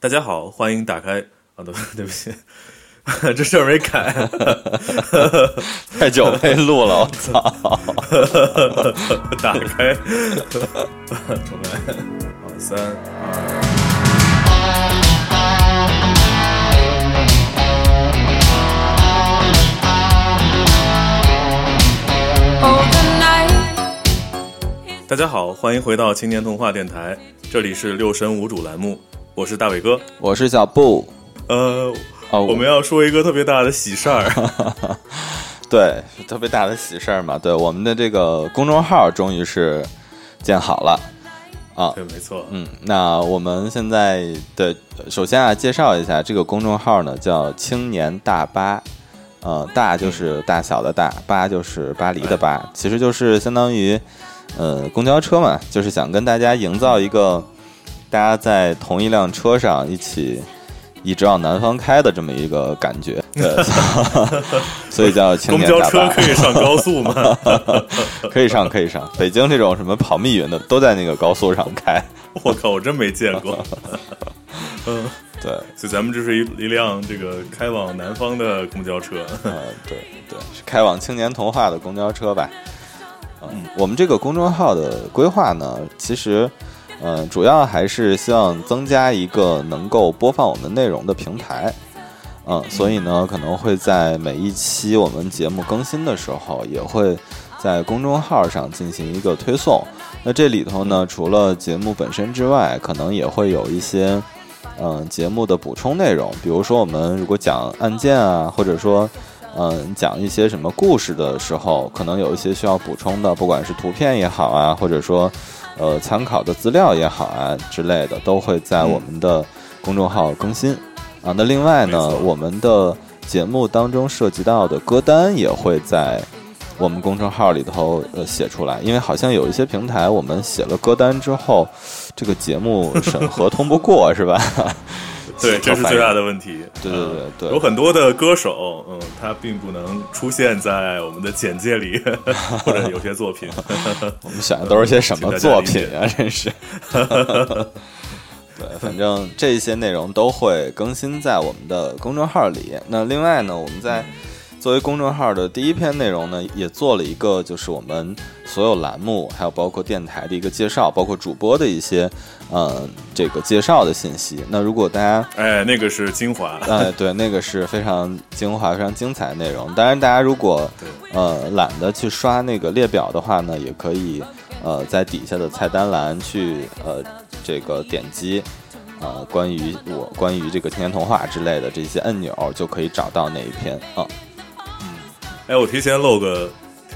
大家好，欢迎打开啊，对 对不起，这事儿没改，太久没录了，我操！打开，重来，好，三二。大家好，欢迎回到青年童话电台，这里是六神无主栏目，我是大伟哥，我是小布。呃，我们要说一个特别大的喜事儿，对，特别大的喜事儿嘛。对，我们的这个公众号终于是建好了啊，对，没错。嗯，那我们现在的首先啊，介绍一下这个公众号呢，叫青年大巴，呃，大就是大小的大，巴就是巴黎的巴，其实就是相当于。呃，公交车嘛，就是想跟大家营造一个大家在同一辆车上一起一直往南方开的这么一个感觉，对 所以叫青年大巴。公交车可以上高速吗？可以上，可以上。北京这种什么跑密云的都在那个高速上开。我靠，我真没见过。嗯，对，所以咱们这是一一辆这个开往南方的公交车。嗯，对对，是开往青年童话的公交车吧。嗯，我们这个公众号的规划呢，其实，嗯，主要还是希望增加一个能够播放我们内容的平台，嗯，所以呢，可能会在每一期我们节目更新的时候，也会在公众号上进行一个推送。那这里头呢，除了节目本身之外，可能也会有一些，嗯，节目的补充内容，比如说我们如果讲案件啊，或者说。嗯，讲一些什么故事的时候，可能有一些需要补充的，不管是图片也好啊，或者说，呃，参考的资料也好啊之类的，都会在我们的公众号更新啊。那另外呢，我们的节目当中涉及到的歌单也会在我们公众号里头呃写出来，因为好像有一些平台，我们写了歌单之后，这个节目审核通不过，是吧？对，这是最大的问题。对对对对，有很多的歌手，嗯，他并不能出现在我们的简介里，或者有些作品。我们选的都是些什么作品啊？真是。对，反正这些内容都会更新在我们的公众号里。那另外呢，我们在。作为公众号的第一篇内容呢，也做了一个就是我们所有栏目，还有包括电台的一个介绍，包括主播的一些呃这个介绍的信息。那如果大家 哎，那个是精华，哎，对，那个是非常精华、非常精彩的内容。当然，大家如果呃懒得去刷那个列表的话呢，也可以呃在底下的菜单栏去呃这个点击呃关于我关于这个天天童话之类的这些按钮，就可以找到那一篇啊。哎，我提前露个，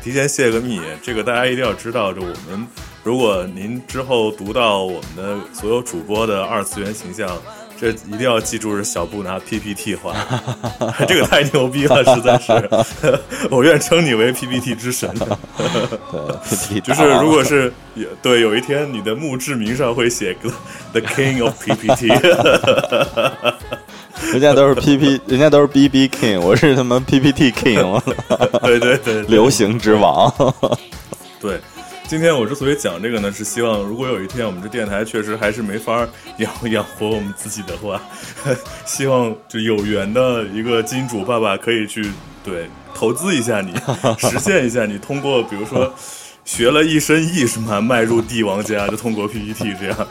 提前泄个密，这个大家一定要知道。就我们，如果您之后读到我们的所有主播的二次元形象，这一定要记住是小布拿 PPT 画，这个太牛逼了，实在是，我愿称你为 PPT 之神。对，就是如果是对，有一天你的墓志铭上会写个 The King of PPT。人家都是 P P，人家都是 B B King，我是他妈 P P T King，对对对，流行之王。对，今天我之所以讲这个呢，是希望如果有一天我们这电台确实还是没法养养活我们自己的话，希望就有缘的一个金主爸爸可以去对投资一下你，实现一下你通过比如说学了一身艺术嘛，迈入帝王家，就通过 P P T 这样。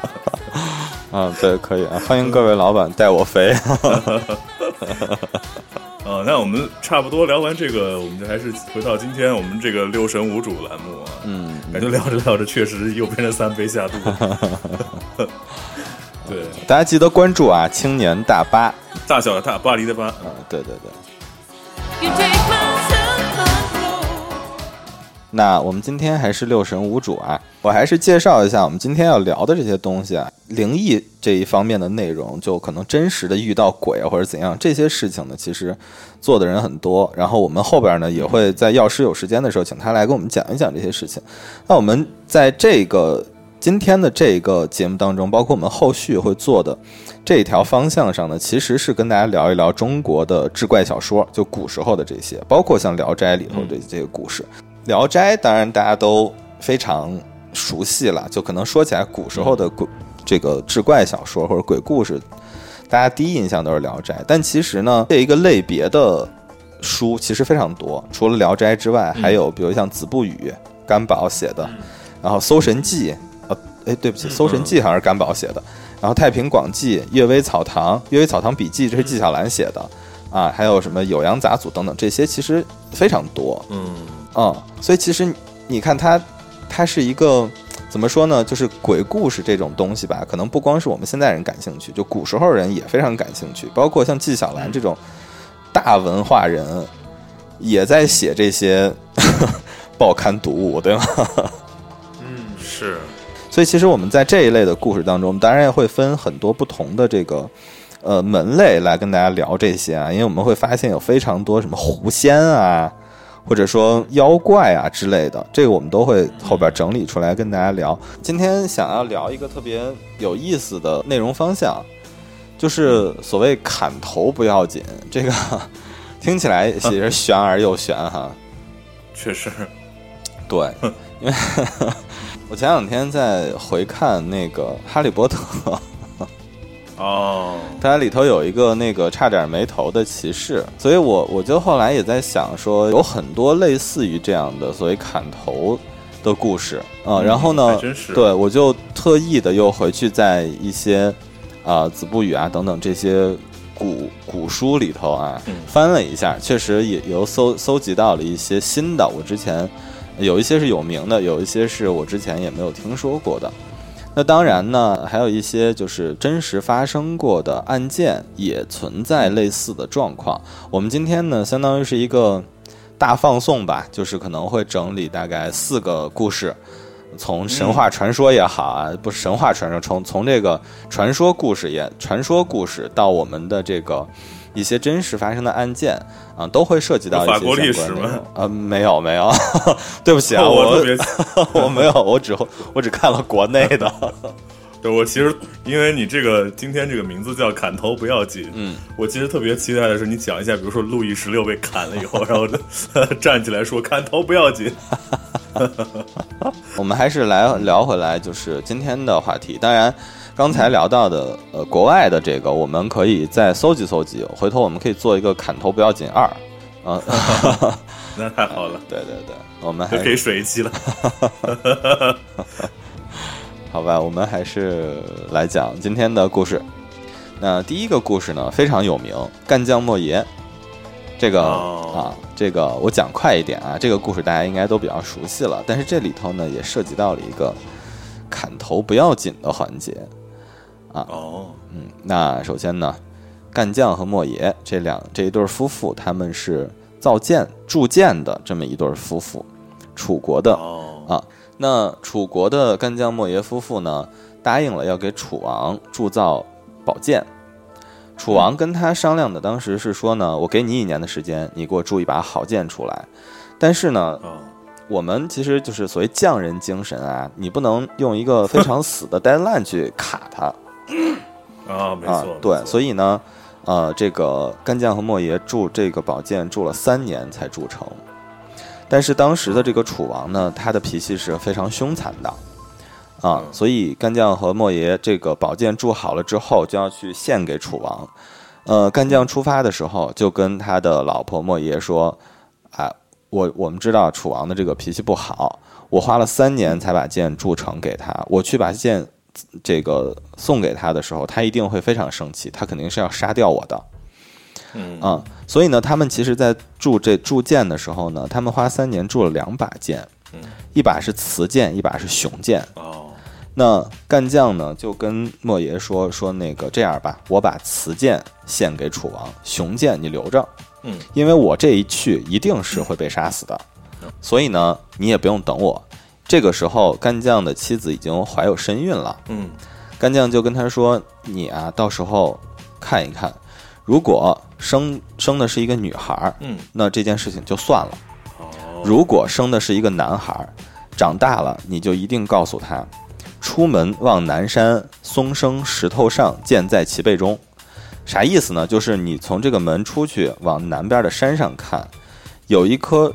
啊，对，可以啊，欢迎各位老板带我飞。啊，那我们差不多聊完这个，我们就还是回到今天我们这个六神无主栏目啊。嗯，感觉聊着聊着，确实又变成三杯下肚。对，大家记得关注啊，青年大巴，大小的大，巴黎的巴。啊，对对对。那我们今天还是六神无主啊，我还是介绍一下我们今天要聊的这些东西啊，灵异这一方面的内容，就可能真实的遇到鬼或者怎样这些事情呢，其实做的人很多。然后我们后边呢也会在药师有时间的时候，请他来跟我们讲一讲这些事情。那我们在这个今天的这个节目当中，包括我们后续会做的这一条方向上呢，其实是跟大家聊一聊中国的志怪小说，就古时候的这些，包括像《聊斋》里头的这些故事。《聊斋》当然大家都非常熟悉了，就可能说起来古时候的鬼这个志怪小说或者鬼故事，大家第一印象都是《聊斋》，但其实呢，这一个类别的书其实非常多。除了《聊斋》之外，还有比如像《子不语》，甘宝写的，然后《搜神记》，呃，哎，对不起，《搜神记》好像是甘宝写的。然后《太平广记》《阅微草堂》《阅微草堂笔记》，这是纪晓岚写的啊，还有什么《酉阳杂俎》等等，这些其实非常多。嗯嗯，所以其实你看它，它是一个怎么说呢？就是鬼故事这种东西吧，可能不光是我们现代人感兴趣，就古时候人也非常感兴趣。包括像纪晓岚这种大文化人，也在写这些 报刊读物，对吗？嗯，是。所以其实我们在这一类的故事当中，当然也会分很多不同的这个呃门类来跟大家聊这些啊，因为我们会发现有非常多什么狐仙啊，或者说妖怪啊之类的，这个我们都会后边整理出来跟大家聊。今天想要聊一个特别有意思的内容方向，就是所谓砍头不要紧，这个 听起来也是玄而又玄哈。确实，对，因为。我前两天在回看那个《哈利波特》，哦，它里头有一个那个差点没头的骑士，所以我我就后来也在想说，有很多类似于这样的所谓砍头的故事啊。然后呢，对我就特意的又回去在一些啊《子不语》啊等等这些古古书里头啊翻了一下，确实也有搜搜集到了一些新的，我之前。有一些是有名的，有一些是我之前也没有听说过的。那当然呢，还有一些就是真实发生过的案件也存在类似的状况。我们今天呢，相当于是一个大放送吧，就是可能会整理大概四个故事，从神话传说也好啊，不是神话传说，从从这个传说故事也传说故事到我们的这个。一些真实发生的案件啊，都会涉及到法国历史吗？呃，没有没有，对不起啊，我 我没有，我只我只看了国内的。对，我其实因为你这个今天这个名字叫“砍头不要紧”，嗯，我其实特别期待的是你讲一下，比如说路易十六被砍了以后，然后站起来说“砍头不要紧”。我们还是来聊回来，就是今天的话题，当然。刚才聊到的，呃，国外的这个，我们可以再搜集搜集，回头我们可以做一个砍头不要紧二，啊，那太好了，对对对，我们还可以水一期了，好吧，我们还是来讲今天的故事。那第一个故事呢非常有名，干将莫邪，这个啊，这个我讲快一点啊，这个故事大家应该都比较熟悉了，但是这里头呢也涉及到了一个砍头不要紧的环节。啊哦，嗯，那首先呢，干将和莫邪这两这一对夫妇，他们是造剑铸剑的这么一对夫妇，楚国的啊。那楚国的干将莫邪夫妇呢，答应了要给楚王铸造宝剑。楚王跟他商量的，当时是说呢，我给你一年的时间，你给我铸一把好剑出来。但是呢，我们其实就是所谓匠人精神啊，你不能用一个非常死的 deadline 去卡它。啊，没错，对，所以呢，呃，这个干将和莫邪铸这个宝剑铸了三年才铸成，但是当时的这个楚王呢，他的脾气是非常凶残的，啊，所以干将和莫邪这个宝剑铸好了之后，就要去献给楚王。呃，干将出发的时候就跟他的老婆莫邪说：“啊，我我们知道楚王的这个脾气不好，我花了三年才把剑铸成给他，我去把剑。”这个送给他的时候，他一定会非常生气，他肯定是要杀掉我的。嗯啊，所以呢，他们其实，在铸这铸剑的时候呢，他们花三年铸了两把剑，一把是雌剑，一把是雄剑。哦，那干将呢，就跟莫邪说说那个这样吧，我把雌剑献给楚王，雄剑你留着。嗯，因为我这一去一定是会被杀死的，所以呢，你也不用等我。这个时候，干将的妻子已经怀有身孕了。嗯，干将就跟他说：“你啊，到时候看一看，如果生生的是一个女孩，嗯，那这件事情就算了。哦，如果生的是一个男孩，长大了你就一定告诉他，出门望南山，松生石头上，剑在其背中。啥意思呢？就是你从这个门出去，往南边的山上看，有一棵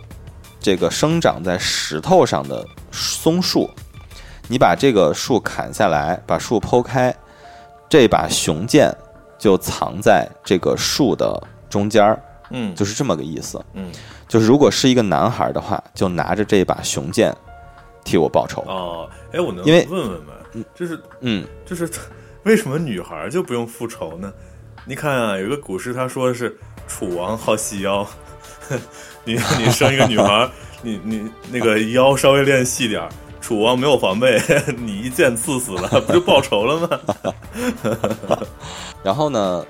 这个生长在石头上的。”松树，你把这个树砍下来，把树剖开，这把雄剑就藏在这个树的中间儿，嗯，就是这么个意思。嗯，就是如果是一个男孩的话，就拿着这把雄剑替我报仇。哦，哎，我能因为问问吗？就是嗯，就是为什么女孩就不用复仇呢？你看啊，有一个古诗，他说的是楚王好细腰，你你生一个女孩，你你那个腰稍微练细点儿，楚王没有防备，你一剑刺死了，不就报仇了吗？然后呢，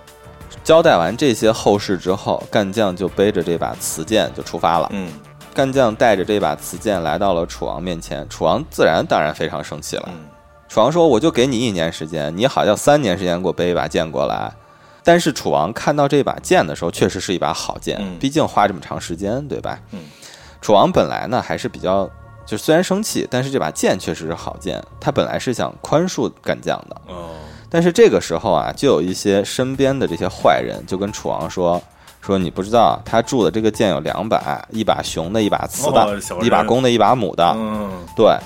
交代完这些后事之后，干将就背着这把瓷剑就出发了。嗯干将带着这把瓷剑来到了楚王面前，楚王自然当然非常生气了。嗯楚王说：“我就给你一年时间，你好像三年时间给我背一把剑过来。”但是楚王看到这把剑的时候，确实是一把好剑，嗯毕竟花这么长时间，对吧？嗯楚王本来呢还是比较，就虽然生气，但是这把剑确实是好剑，他本来是想宽恕干将的。哦但是这个时候啊，就有一些身边的这些坏人就跟楚王说：“说你不知道，他铸的这个剑有两把，一把雄的，一把雌的，哦一把公的，一把母的。嗯对，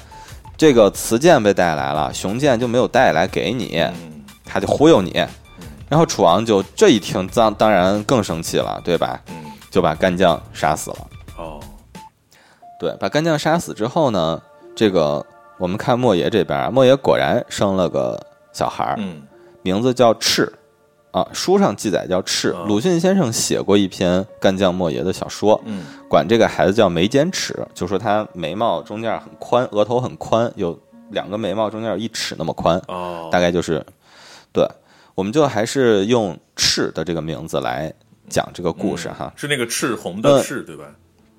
这个雌剑被带来了，雄剑就没有带来给你，嗯他就忽悠你。然后楚王就这一听，当当然更生气了，对吧？嗯就把干将杀死了。哦对，把干将杀死之后呢，这个我们看莫邪这边啊，莫邪果然生了个小孩儿，嗯名字叫赤，啊，书上记载叫赤。哦鲁迅先生写过一篇干将莫邪的小说，嗯管这个孩子叫眉间尺，就说他眉毛中间很宽，额头很宽，有两个眉毛中间有一尺那么宽，哦，大概就是，对，我们就还是用赤的这个名字来讲这个故事哈。是那个赤红的赤对吧？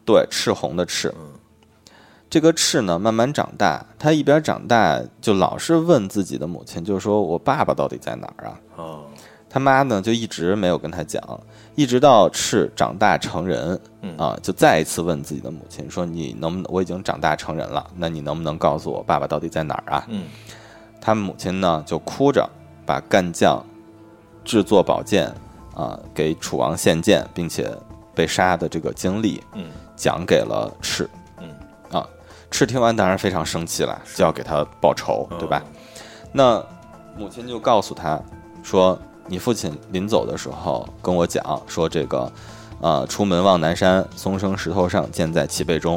对，赤红的赤。嗯这个赤呢，慢慢长大，他一边长大就老是问自己的母亲，就是说我爸爸到底在哪儿啊？哦他妈呢就一直没有跟他讲，一直到赤长大成人，嗯啊，就再一次问自己的母亲说：“你能不能？我已经长大成人了，那你能不能告诉我爸爸到底在哪儿啊嗯？”他母亲呢就哭着把干将制作宝剑啊给楚王献剑，并且被杀的这个经历嗯讲给了赤。嗯啊，赤听完当然非常生气了，就要给他报仇，对吧？哦那母亲就告诉他说：“你父亲临走的时候跟我讲说，这个，呃，出门望南山，松生石头上，剑在其背中。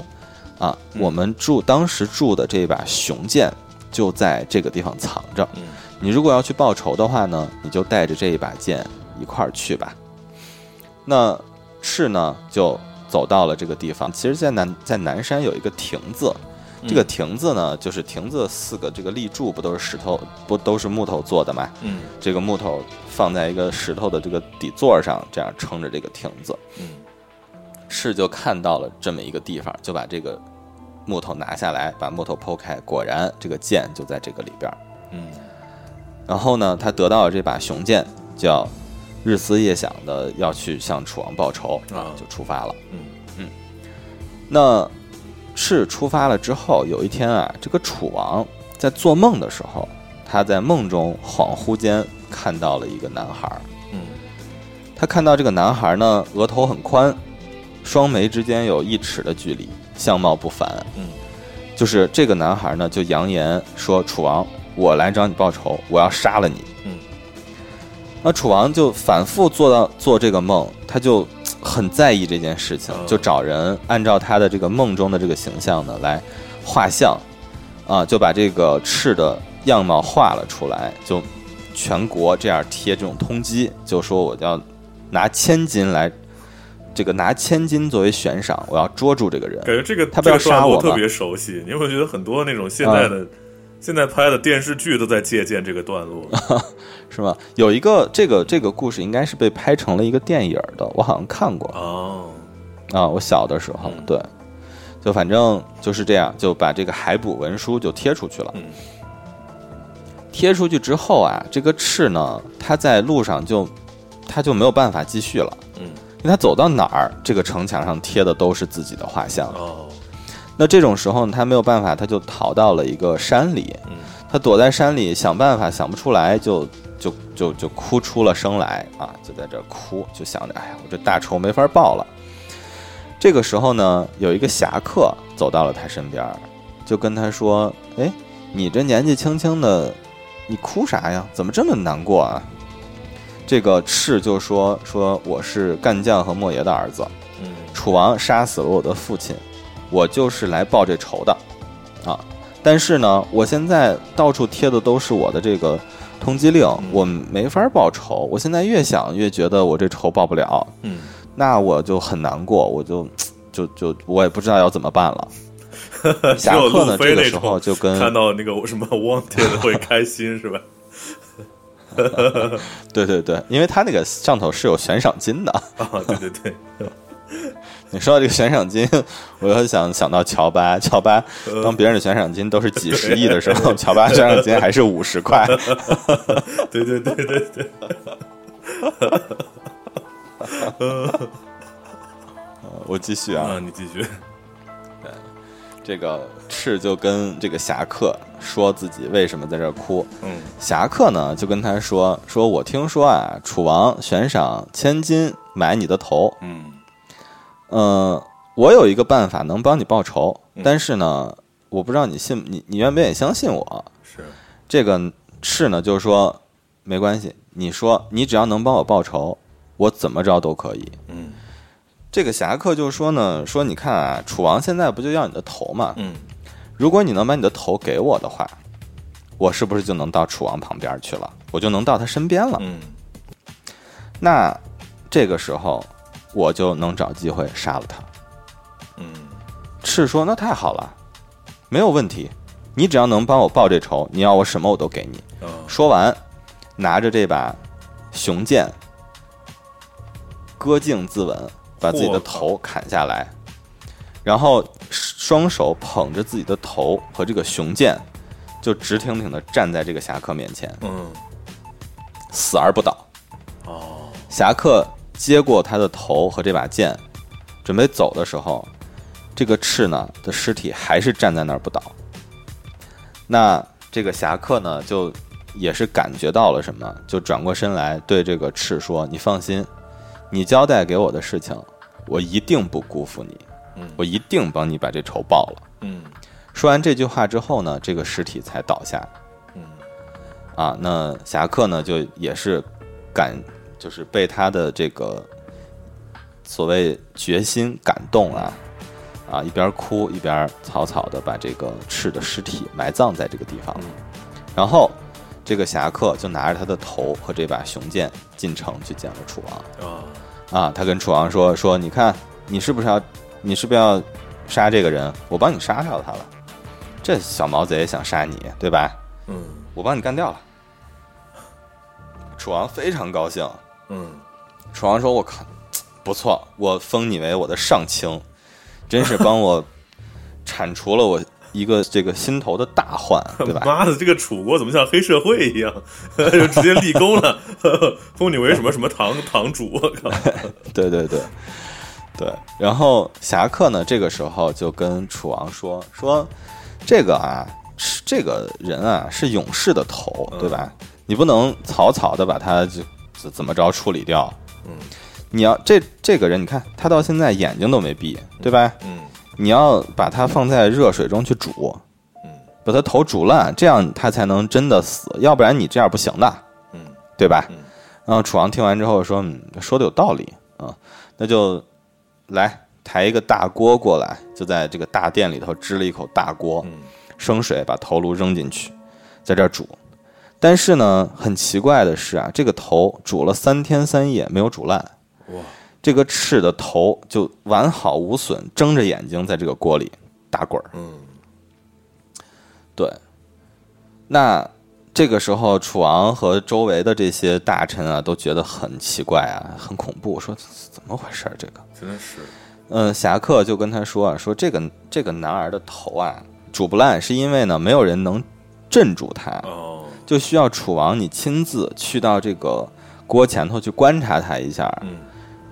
啊，嗯我们住当时住的这把雄剑就在这个地方藏着。嗯你如果要去报仇的话呢，你就带着这一把剑一块儿去吧。那赤呢就走到了这个地方。其实，在南在南山有一个亭子，这个亭子呢，就是亭子四个这个立柱不都是石头，不都是木头做的吗？嗯这个木头放在一个石头的这个底座上，这样撑着这个亭子。嗯赤就看到了这么一个地方，就把这个木头拿下来，把木头剖开，果然这个剑就在这个里边儿。嗯然后呢，他得到了这把雄剑，就要日思夜想的要去向楚王报仇啊就出发了。嗯那是出发了之后，有一天啊，这个楚王在做梦的时候，他在梦中恍惚间看到了一个男孩儿。嗯他看到这个男孩呢，额头很宽，双眉之间有一尺的距离，相貌不凡。嗯就是这个男孩呢，就扬言说：“楚王，我来找你报仇，我要杀了你。”嗯，那楚王就反复做到做这个梦，他就很在意这件事情哦，就找人按照他的这个梦中的这个形象呢来画像，啊，就把这个赤的样貌画了出来，就全国这样贴这种通缉，就说我要拿千金来，这个拿千金作为悬赏，我要捉住这个人。感觉这个他不要这个杀我特别熟悉，你有没有觉得很多那种现在的、现在拍的电视剧都在借鉴这个段落？是吗？有一个这个这个故事应该是被拍成了一个电影的，我好像看过哦，啊。我小的时候，嗯对，就反正就是这样，就把这个海捕文书就贴出去了。嗯贴出去之后啊，这个赤呢，他在路上就他就没有办法继续了，嗯因为他走到哪儿，这个城墙上贴的都是自己的画像。哦那这种时候呢，他没有办法，他就逃到了一个山里。嗯他躲在山里想办法，想不出来，就就就就哭出了声来啊！就在这儿哭，就想着，哎呀，我这大仇没法报了。这个时候呢，有一个侠客走到了他身边，就跟他说：“哎，你这年纪轻轻的，你哭啥呀？怎么这么难过啊？”这个赤就说说我是干将和莫邪的儿子，嗯楚王杀死了我的父亲，我就是来报这仇的，啊！但是呢，我现在到处贴的都是我的这个通缉令，我没法报仇。我现在越想越觉得我这仇报不了，嗯，那我就很难过，我就就就我也不知道要怎么办了。侠客呢，这个时候就跟看到那个什么 wanted 会开心是吧？对对对，因为他那个上头是有悬赏金的。啊，对对对，你说到这个悬赏金，我又想想到乔巴，乔巴当别人的悬赏金都是几十亿的时候，乔巴悬赏金还是五十块。对对对对对，我继续啊，啊，你继续，这个赤就跟这个侠客说自己为什么在这儿哭。嗯侠客呢就跟他说：“说我听说啊，楚王悬赏千金买你的头，嗯嗯、我有一个办法能帮你报仇，嗯但是呢，我不知道你信你你愿不愿意相信我。是，这个是呢就是说没关系，你说你只要能帮我报仇，我怎么着都可以。嗯这个侠客就说呢，说你看啊，楚王现在不就要你的头吗？嗯如果你能把你的头给我的话，我是不是就能到楚王旁边去了？我就能到他身边了。嗯那这个时候，我就能找机会杀了他。嗯赤说：“那太好了，没有问题。你只要能帮我报这仇，你要我什么我都给你。”啊说完，拿着这把雄剑，割颈自刎，把自己的头砍下来，然后双手捧着自己的头和这个雄剑，就直挺挺的站在这个侠客面前，嗯死而不倒。哦侠客接过他的头和这把剑，准备走的时候，这个赤呢的尸体还是站在那儿不倒。那这个侠客呢，就也是感觉到了什么，就转过身来对这个赤说：“你放心，你交代给我的事情，我一定不辜负你，嗯我一定帮你把这仇报了。”嗯说完这句话之后呢，这个尸体才倒下。嗯啊，那侠客呢，就也是感，就是被他的这个所谓决心感动啊，啊，一边哭一边草草的把这个赤的尸体埋葬在这个地方，然后这个侠客就拿着他的头和这把雄剑进城去见了楚王。啊啊，他跟楚王说说，你看你是不是要，你是不是要杀这个人？我帮你杀掉他了。这小毛贼想杀你，对吧？嗯我帮你干掉了。楚王非常高兴。嗯楚王说：“我靠，不错，我封你为我的上卿，真是帮我 铲除了我一个这个心头的大患，对吧？妈的，这个楚国怎么像黑社会一样，就直接立功了，封你为什么什么堂堂主？我靠！对对对对。然后侠客呢，这个时候就跟楚王说说，这个啊，是这个人啊是勇士的头，对吧？你不能草草的把他就怎怎么着处理掉。嗯你要这这个人，你看他到现在眼睛都没闭，对吧？嗯你要把他放在热水中去煮，嗯把他头煮烂，这样他才能真的死，要不然你这样不行的，嗯对吧？嗯然后楚王听完之后说：“嗯，说的有道理啊，那就来抬一个大锅过来，就在这个大殿里头支了一口大锅，嗯生水把头颅扔进去，在这儿煮。但是呢，很奇怪的是啊，这个头煮了三天三夜没有煮烂，哇。这个翅的头就完好无损，睁着眼睛在这个锅里打滚儿。嗯。对，那这个时候楚王和周围的这些大臣啊，都觉得很奇怪啊，很恐怖，说怎么回事儿？这个，真是。嗯，侠客就跟他说啊，说这个这个男儿的头啊煮不烂，是因为呢没有人能镇住他，哦就需要楚王你亲自去到这个锅前头去观察他一下，嗯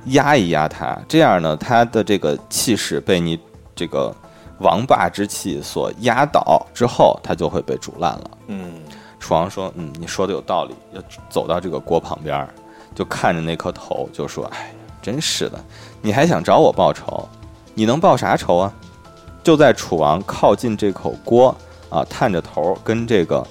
压一压他，这样呢，他的这个气势被你这个王霸之气所压倒之后，他就会被煮烂了。嗯楚王说：“嗯，你说的有道理。”要走到这个锅旁边儿，就看着那颗头，就说：“哎呀，真是的，你还想找我报仇？你能报啥仇啊？”就在楚王靠近这口锅啊，探着头跟这个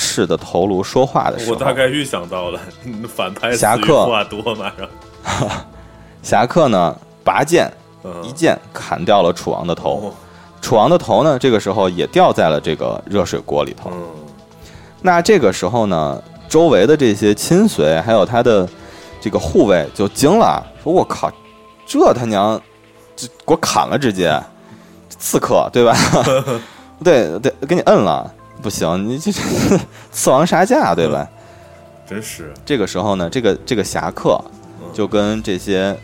赤的头颅说话的时候，我大概预想到了反派侠客话多马上，侠客呢拔剑嗯一剑砍掉了楚王的头，哦楚王的头呢这个时候也掉在了这个热水锅里头。嗯那这个时候呢，周围的这些亲随还有他的这个护卫就惊了，说：“我靠，这他娘，这给我砍了，直接刺客对吧？对对，给你摁了，不行，你这这 刺王杀驾对吧？”真是这个时候呢，这个这个侠客就跟这些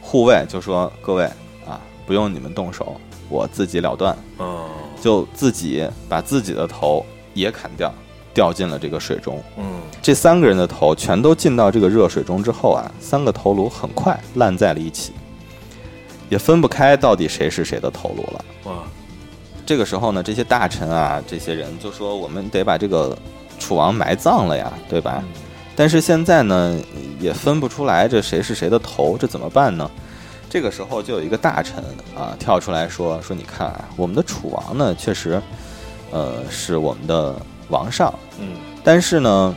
护卫就说：“各位啊，不用你们动手，我自己了断。”哦就自己把自己的头也砍掉，掉进了这个水中。嗯这三个人的头全都进到这个热水中之后啊，三个头颅很快烂在了一起，也分不开到底谁是谁的头颅了。哇这个时候呢，这些大臣啊，这些人就说：“我们得把这个楚王埋葬了呀，对吧？”嗯。但是现在呢，也分不出来这谁是谁的头，这怎么办呢？这个时候就有一个大臣啊跳出来说：“说你看啊，我们的楚王呢，确实，呃，是我们的王上，嗯。但是呢，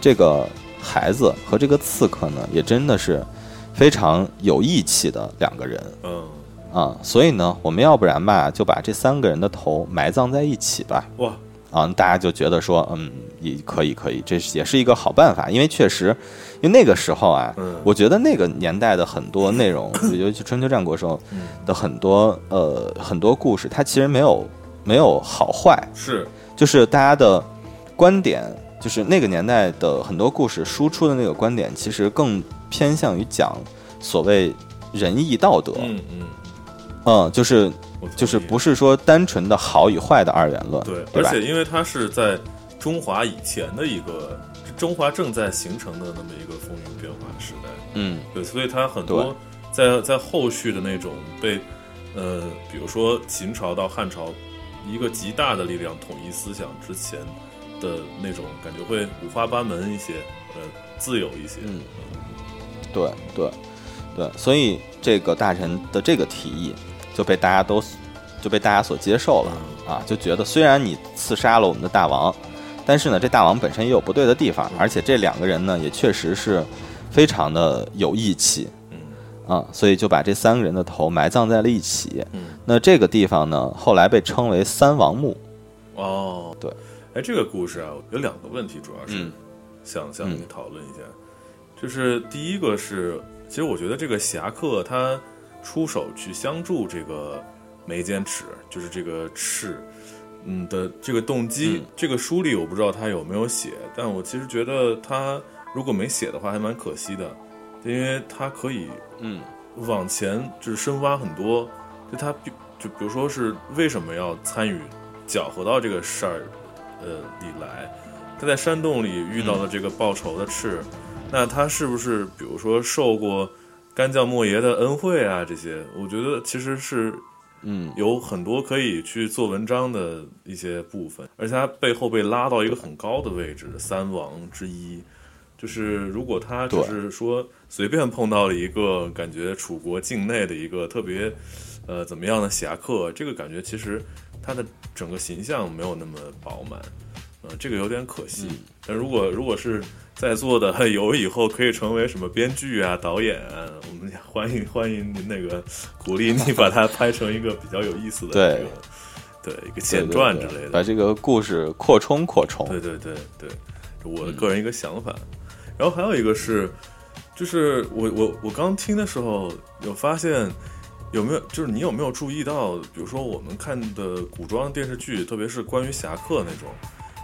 这个孩子和这个刺客呢，也真的是非常有义气的两个人。嗯啊，所以呢，我们要不然吧，就把这三个人的头埋葬在一起吧。哇。啊，大家就觉得说，嗯，也可以，可以，这是也是一个好办法，因为确实，因为那个时候啊，嗯。我觉得那个年代的很多 内容，尤其春秋战国时候嗯。的很多呃很多故事，它其实没有没有好坏，是。就是大家的观点，就是那个年代的很多故事输出的那个观点，其实更偏向于讲所谓仁义道德，嗯嗯，嗯，就是就是不是说单纯的好与坏的二元论，对，对？而且因为它是在中华以前的一个中华正在形成的那么一个风云变化的时代，嗯。对，所以它很多在在后续的那种被呃，比如说秦朝到汉朝一个极大的力量统一思想之前的那种感觉会五花八门一些，呃，自由一些，嗯。对对对，所以这个大臣的这个提议就被大家都就被大家所接受了啊，就觉得虽然你刺杀了我们的大王，但是呢，这大王本身也有不对的地方，而且这两个人呢也确实是非常的有义气嗯啊，所以就把这三个人的头埋葬在了一起。嗯，那这个地方呢，后来被称为三王墓。哦，对，哎，这个故事啊有两个问题，主要是嗯想想跟你讨论一下，就是第一个是，其实我觉得这个侠客他出手去相助这个眉间尺，就是这个赤，嗯的这个动机，嗯。这个书里我不知道他有没有写，但我其实觉得他如果没写的话，还蛮可惜的，因为他可以嗯。往前就是深挖很多，就他比就比如说是为什么要参与搅和到这个事儿，呃里来，他在山洞里遇到了这个报仇的赤，那他是不是比如说受过干将莫邪的恩惠啊？这些我觉得其实是嗯有很多可以去做文章的一些部分，而且他背后被拉到一个很高的位置，三王之一。就是如果他只是说随便碰到了一个感觉楚国境内的一个特别呃怎么样的侠客，这个感觉其实他的整个形象没有那么饱满，呃，这个有点可惜。嗯但如果如果是在座的有以后可以成为什么编剧啊、导演啊，我们欢迎欢迎您那个鼓励你把它拍成一个比较有意思的 对这个对一个前传之类的。把这个故事扩充扩充。对对对对，这我的个人一个想法。然后还有一个是，就是我我我刚听的时候有发现，有没有就是你有没有注意到，比如说我们看的古装电视剧，特别是关于侠客那种，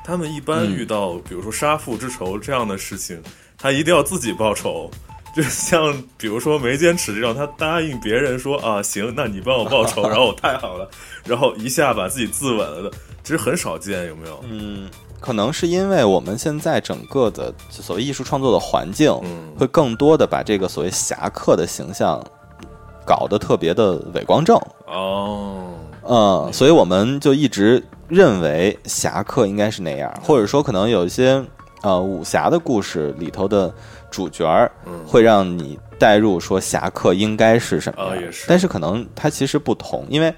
他们一般嗯遇到、比如说杀父之仇这样的事情，他一定要自己报仇。就像比如说眉间尺这种，他答应别人说啊行，那你帮我报仇，然后我太好了，然后一下把自己自刎了的，其实很少见，有没有？嗯，可能是因为我们现在整个的所谓艺术创作的环境，嗯会更多的把这个所谓侠客的形象搞得特别的伟光正。哦，嗯，所以我们就一直认为侠客应该是那样，或者说可能有一些呃武侠的故事里头的主角儿嗯。会让你带入说侠客应该是什么但是可能它其实不同，因为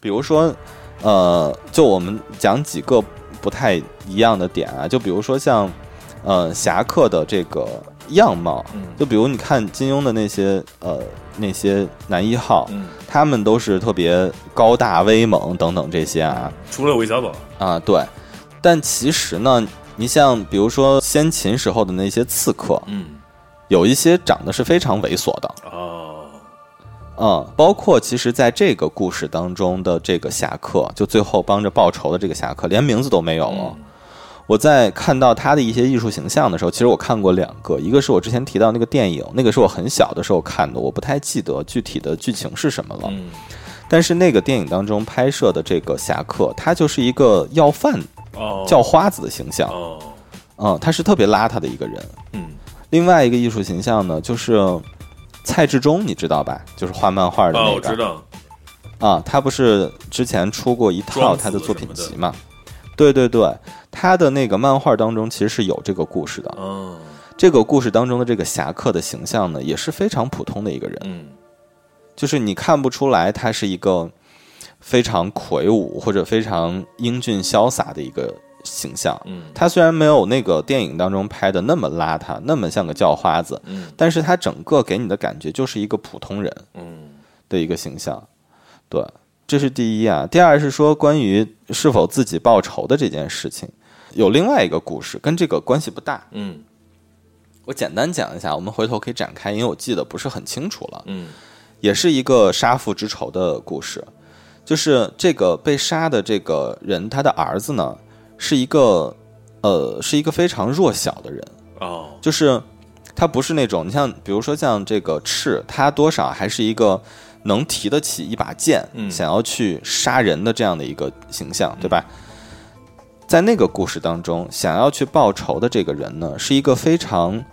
比如说呃，就我们讲几个不太一样的点啊，就比如说像呃侠客的这个样貌，嗯。就比如你看金庸的那些呃那些男一号，嗯，他们都是特别高大威猛等等这些啊。除了韦小宝，啊对，但其实呢，你像比如说先秦时候的那些刺客，嗯，有一些长得是非常猥琐的，哦，嗯，包括其实在这个故事当中的这个侠客，就最后帮着报仇的这个侠客，连名字都没有了。嗯我在看到他的一些艺术形象的时候，其实我看过两个，一个是我之前提到那个电影，那个是我很小的时候看的，我不太记得具体的剧情是什么了。嗯，但是那个电影当中拍摄的这个侠客，他就是一个要饭哦，叫花子的形象，哦，嗯，他是特别邋遢的一个人。嗯，另外一个艺术形象呢，就是蔡志忠，你知道吧？就是画漫画的哦，那个。我知道，啊，他不是之前出过一套他的作品集嘛？对对对，他的那个漫画当中其实是有这个故事的。嗯这个故事当中的这个侠客的形象呢，也是非常普通的一个人，嗯就是你看不出来他是一个非常魁梧或者非常英俊潇洒的一个形象。嗯他虽然没有那个电影当中拍的那么邋遢，那么像个叫花子，嗯但是他整个给你的感觉就是一个普通人。嗯的一个形象。对，这是第一啊。第二是说关于是否自己报仇的这件事情，有另外一个故事，跟这个关系不大。嗯我简单讲一下，我们回头可以展开，因为我记得不是很清楚了。嗯也是一个杀父之仇的故事，就是这个被杀的这个人，他的儿子呢，是一个呃，是一个非常弱小的人。哦，就是他不是那种，你像比如说像这个赤，他多少还是一个能提得起一把剑，嗯。想要去杀人的这样的一个形象，对吧？在那个故事当中，想要去报仇的这个人呢，是一个非常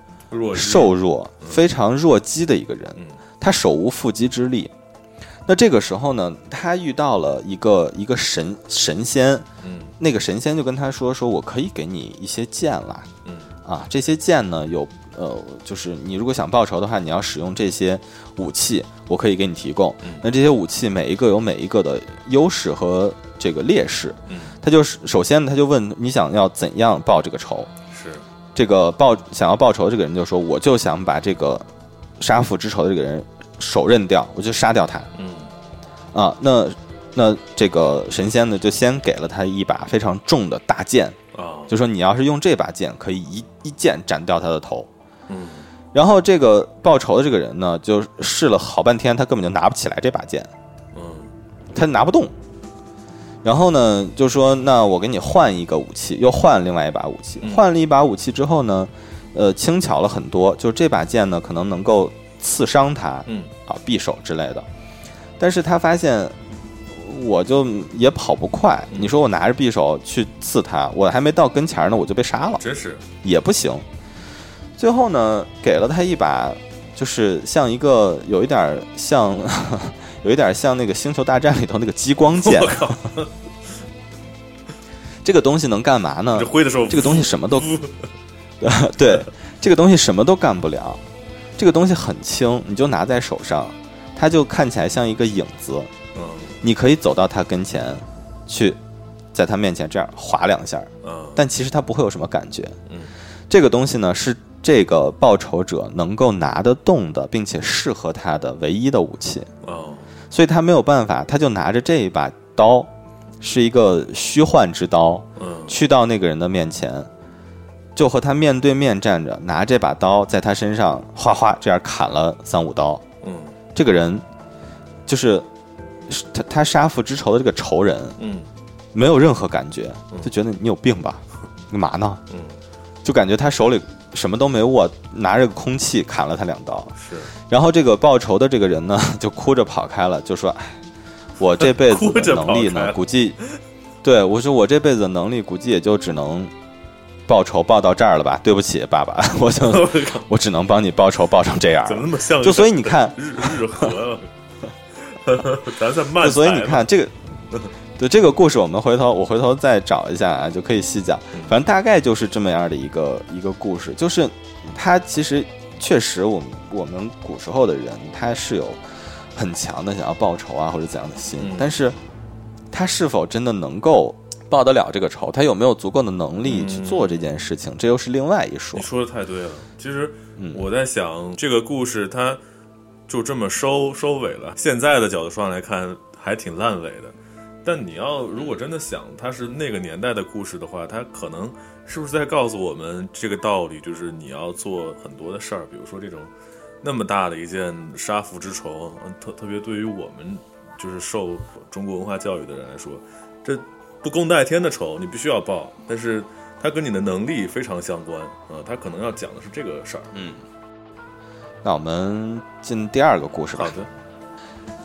瘦弱、非常弱鸡的一个人。嗯，他手无缚鸡之力。那这个时候呢，他遇到了一个一个神神仙，嗯。那个神仙就跟他说：“说我可以给你一些剑啦，嗯。啊，这些剑呢有呃，就是你如果想报仇的话，你要使用这些武器，我可以给你提供。嗯那这些武器每一个有每一个的优势和这个劣势。嗯他就是首先他就问你想要怎样报这个仇？是这个报想要报仇的这个人就说，我就想把这个杀父之仇的这个人手刃掉，我就杀掉他嗯啊。那那这个神仙呢，就先给了他一把非常重的大剑，啊就说你要是用这把剑，可以一一剑斩掉他的头。嗯然后这个报仇的这个人呢，就试了好半天，他根本就拿不起来这把剑，嗯他拿不动。然后呢，就说那我给你换一个武器，又换另外一把武器。嗯换了一把武器之后呢，呃，轻巧了很多，就这把剑呢，可能能够刺伤他嗯啊，匕首之类的。但是他发现，我就也跑不快。嗯你说我拿着匕首去刺他，我还没到跟前儿呢，我就被杀了。真是也不行。最后呢，给了他一把，就是像一个有一点儿像，有一点儿像那个《星球大战》里头那个激光剑 这个东西能干嘛呢这？挥的时候这个东西什么都，对，这个东西什么都干不了。这个东西很轻，你就拿在手上，它就看起来像一个影子。嗯你可以走到他跟前，去在他面前这样划两下，嗯但其实他不会有什么感觉。嗯这个东西呢，是这个报仇者能够拿得动的，并且适合他的唯一的武器，哦。所以他没有办法，他就拿着这一把刀，是一个虚幻之刀，嗯。去到那个人的面前，就和他面对面站着，拿这把刀在他身上哗哗这样砍了三五刀。嗯。这个人就是是他他杀父之仇的这个仇人，嗯。没有任何感觉，嗯。就觉得你有病吧，干嘛呢？嗯。就感觉他手里什么都没握，拿着个空气砍了他两刀。是然后这个报仇的这个人呢，就哭着跑开了，就说：“哎，我这辈子的 能力呢，估计，对我说我这辈子的能力估计也就只能报仇报到这儿了吧？对不起，爸爸，我就我只能帮你报仇报成这样怎么了。那么像？就所以你看，日日和啊，咱在慢就所以你看这个，对这个故事，我们回头我回头再找一下啊，就可以细讲。嗯反正大概就是这么样的一个一个故事，就是他其实确实我们我们古时候的人他是有很强的想要报仇啊或者怎样的心，嗯但是他是否真的能够报得了这个仇，他有没有足够的能力去做这件事情，这又是另外一说你。说的太对了。其实我在想，这个故事它就这么收收尾了。现在的角度上来看，还挺烂尾的。但你要如果真的想它是那个年代的故事的话，它可能是不是在告诉我们这个道理，就是你要做很多的事儿，比如说这种那么大的一件杀父之仇，嗯特特别对于我们就是受中国文化教育的人来说，这不共戴天的仇，你必须要报，但是它跟你的能力非常相关啊、它可能要讲的是这个事儿。嗯那我们进第二个故事吧好。的，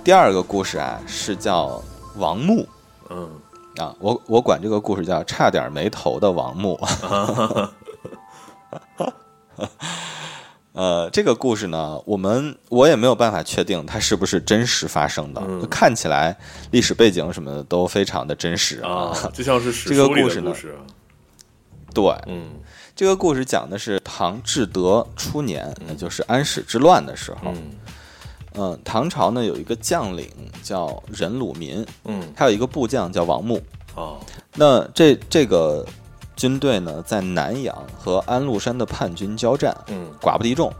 第二个故事啊是叫王木嗯，啊，我我管这个故事叫差点没头的王木。呃，这个故事呢，我们我也没有办法确定它是不是真实发生的，嗯看起来历史背景什么的都非常的真实啊，就像是史 这个故事呢的故事啊。对，嗯这个故事讲的是唐至德初年，那就是安史之乱的时候。嗯嗯，唐朝呢有一个将领叫任鲁民，嗯，还有一个部将叫王穆。哦，那这这个军队呢，在南阳和安禄山的叛军交战，嗯寡不敌众，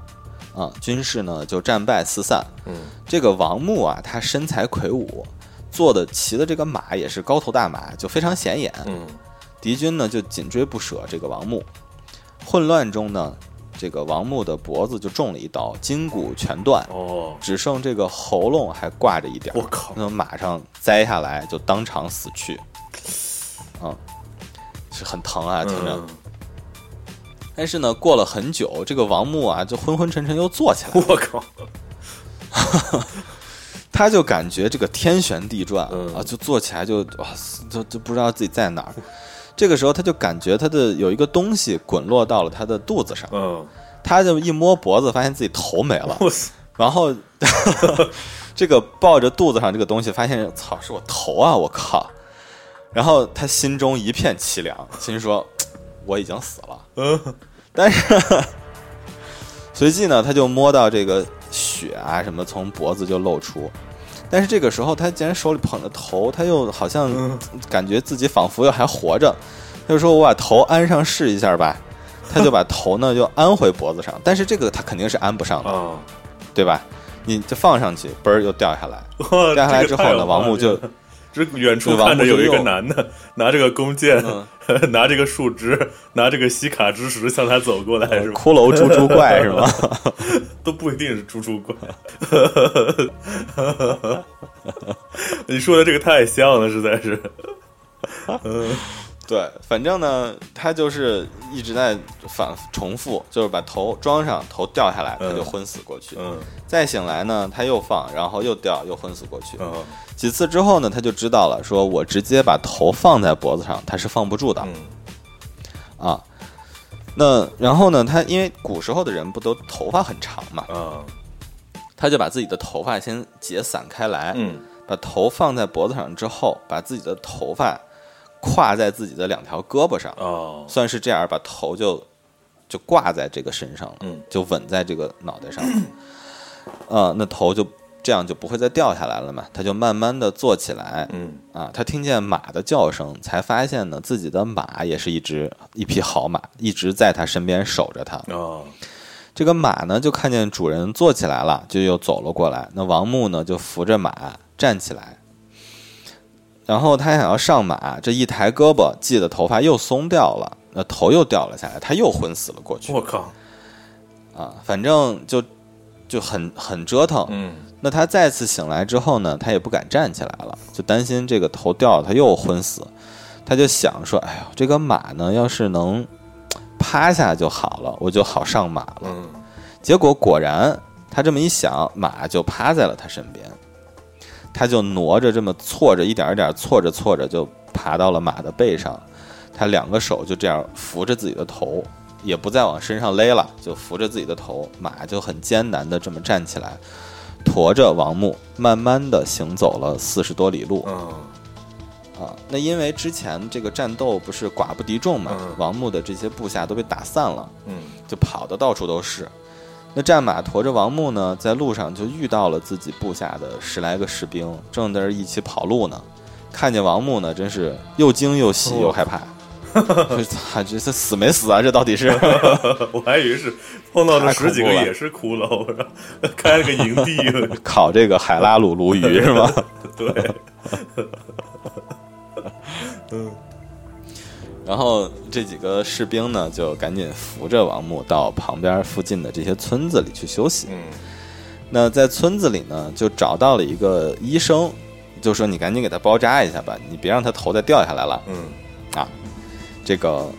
啊，军士呢就战败四散。嗯这个王穆啊，他身材魁梧，坐的骑的这个马也是高头大马，就非常显眼。嗯敌军呢就紧追不舍这个王穆，混乱中呢，这个王穆的脖子就中了一刀，筋骨全断，哦，只剩这个喉咙还挂着一点。我靠，那马上摘下来就当场死去，嗯，是很疼啊，听着。嗯，但是呢，过了很久，这个王穆啊就昏昏沉沉又坐起来，我靠，他就感觉这个天旋地转、嗯。啊，就坐起来就哇，就就不知道自己在哪儿。这个时候，他就感觉他的有一个东西滚落到了他的肚子上，嗯，他就一摸脖子，发现自己头没了，然后 这个抱着肚子上这个东西，发现操是我头啊，我靠！然后他心中一片凄凉，心说我已经死了。嗯。但是 随即呢，他就摸到这个血啊什么从脖子就露出，但是这个时候他既然手里捧着头，他又好像嗯感觉自己仿佛又还活着，他就说我把头安上试一下吧。他就把头呢就安回脖子上，但是这个他肯定是安不上的，啊，对吧？你就放上去，嘣儿又掉下来。掉下来之后呢，王木就远处看着有一个男的拿这个弓箭，嗯 拿这个树枝，拿这个西卡之石向他走过来，是吧？骷髅猪猪怪是吗？都不一定是猪猪怪。你说的这个太像了，实在是。对，反正呢，他就是一直在反重复，就是把头装上，头掉下来，他就嗯昏死过去。嗯再醒来呢，他又放，然后又掉，又昏死过去。嗯几次之后呢，他就知道了，说我直接把头放在脖子上，他是放不住的嗯啊。那然后呢，他因为古时候的人不都头发很长嘛，嗯他就把自己的头发先解散开来，嗯把头放在脖子上之后，把自己的头发挎在自己的两条胳膊上，哦算是这样把头就就挂在这个身上了，嗯就稳在这个脑袋上了。呃，那头就这样就不会再掉下来了嘛，他就慢慢的坐起来。嗯啊，他听见马的叫声，才发现呢，自己的马也是一只一匹好马，一直在他身边守着他。哦这个马呢，就看见主人坐起来了，就又走了过来。那王木呢，就扶着马站起来，然后他想要上马，这一抬胳膊，系的头发又松掉了，那头又掉了下来，他又昏死了过去我靠啊！反正就就很很折腾。嗯那他再次醒来之后呢，他也不敢站起来了，就担心这个头掉了，他又昏死。他就想说：“哎呦，这个马呢，要是能趴下就好了，我就好上马了。”嗯结果果然，他这么一想，马就趴在了他身边，他就挪着这么错着，一点一点错着错着，就爬到了马的背上。他两个手就这样扶着自己的头，也不再往身上勒了，就扶着自己的头，马就很艰难的这么站起来，驮着王木，慢慢的行走了四十多里路。嗯啊，那因为之前这个战斗不是寡不敌众嘛，嗯王木的这些部下都被打散了。嗯就跑的到处都是。那战马驮着王木呢，在路上就遇到了自己部下的十来个士兵，正在一起跑路呢。看见王木呢，真是又惊又喜又害怕。他这这死没死啊？这到底是？我还以为是碰到了十几个也是骷髅，开了个营地 烤这个海拉鲁鲈鱼是吗？对。嗯。然后这几个士兵呢，就赶紧扶着王木到旁边附近的这些村子里去休息。嗯。那在村子里呢，就找到了一个医生，就说：“你赶紧给他包扎一下吧，你别让他头再掉下来了。”嗯。啊。这个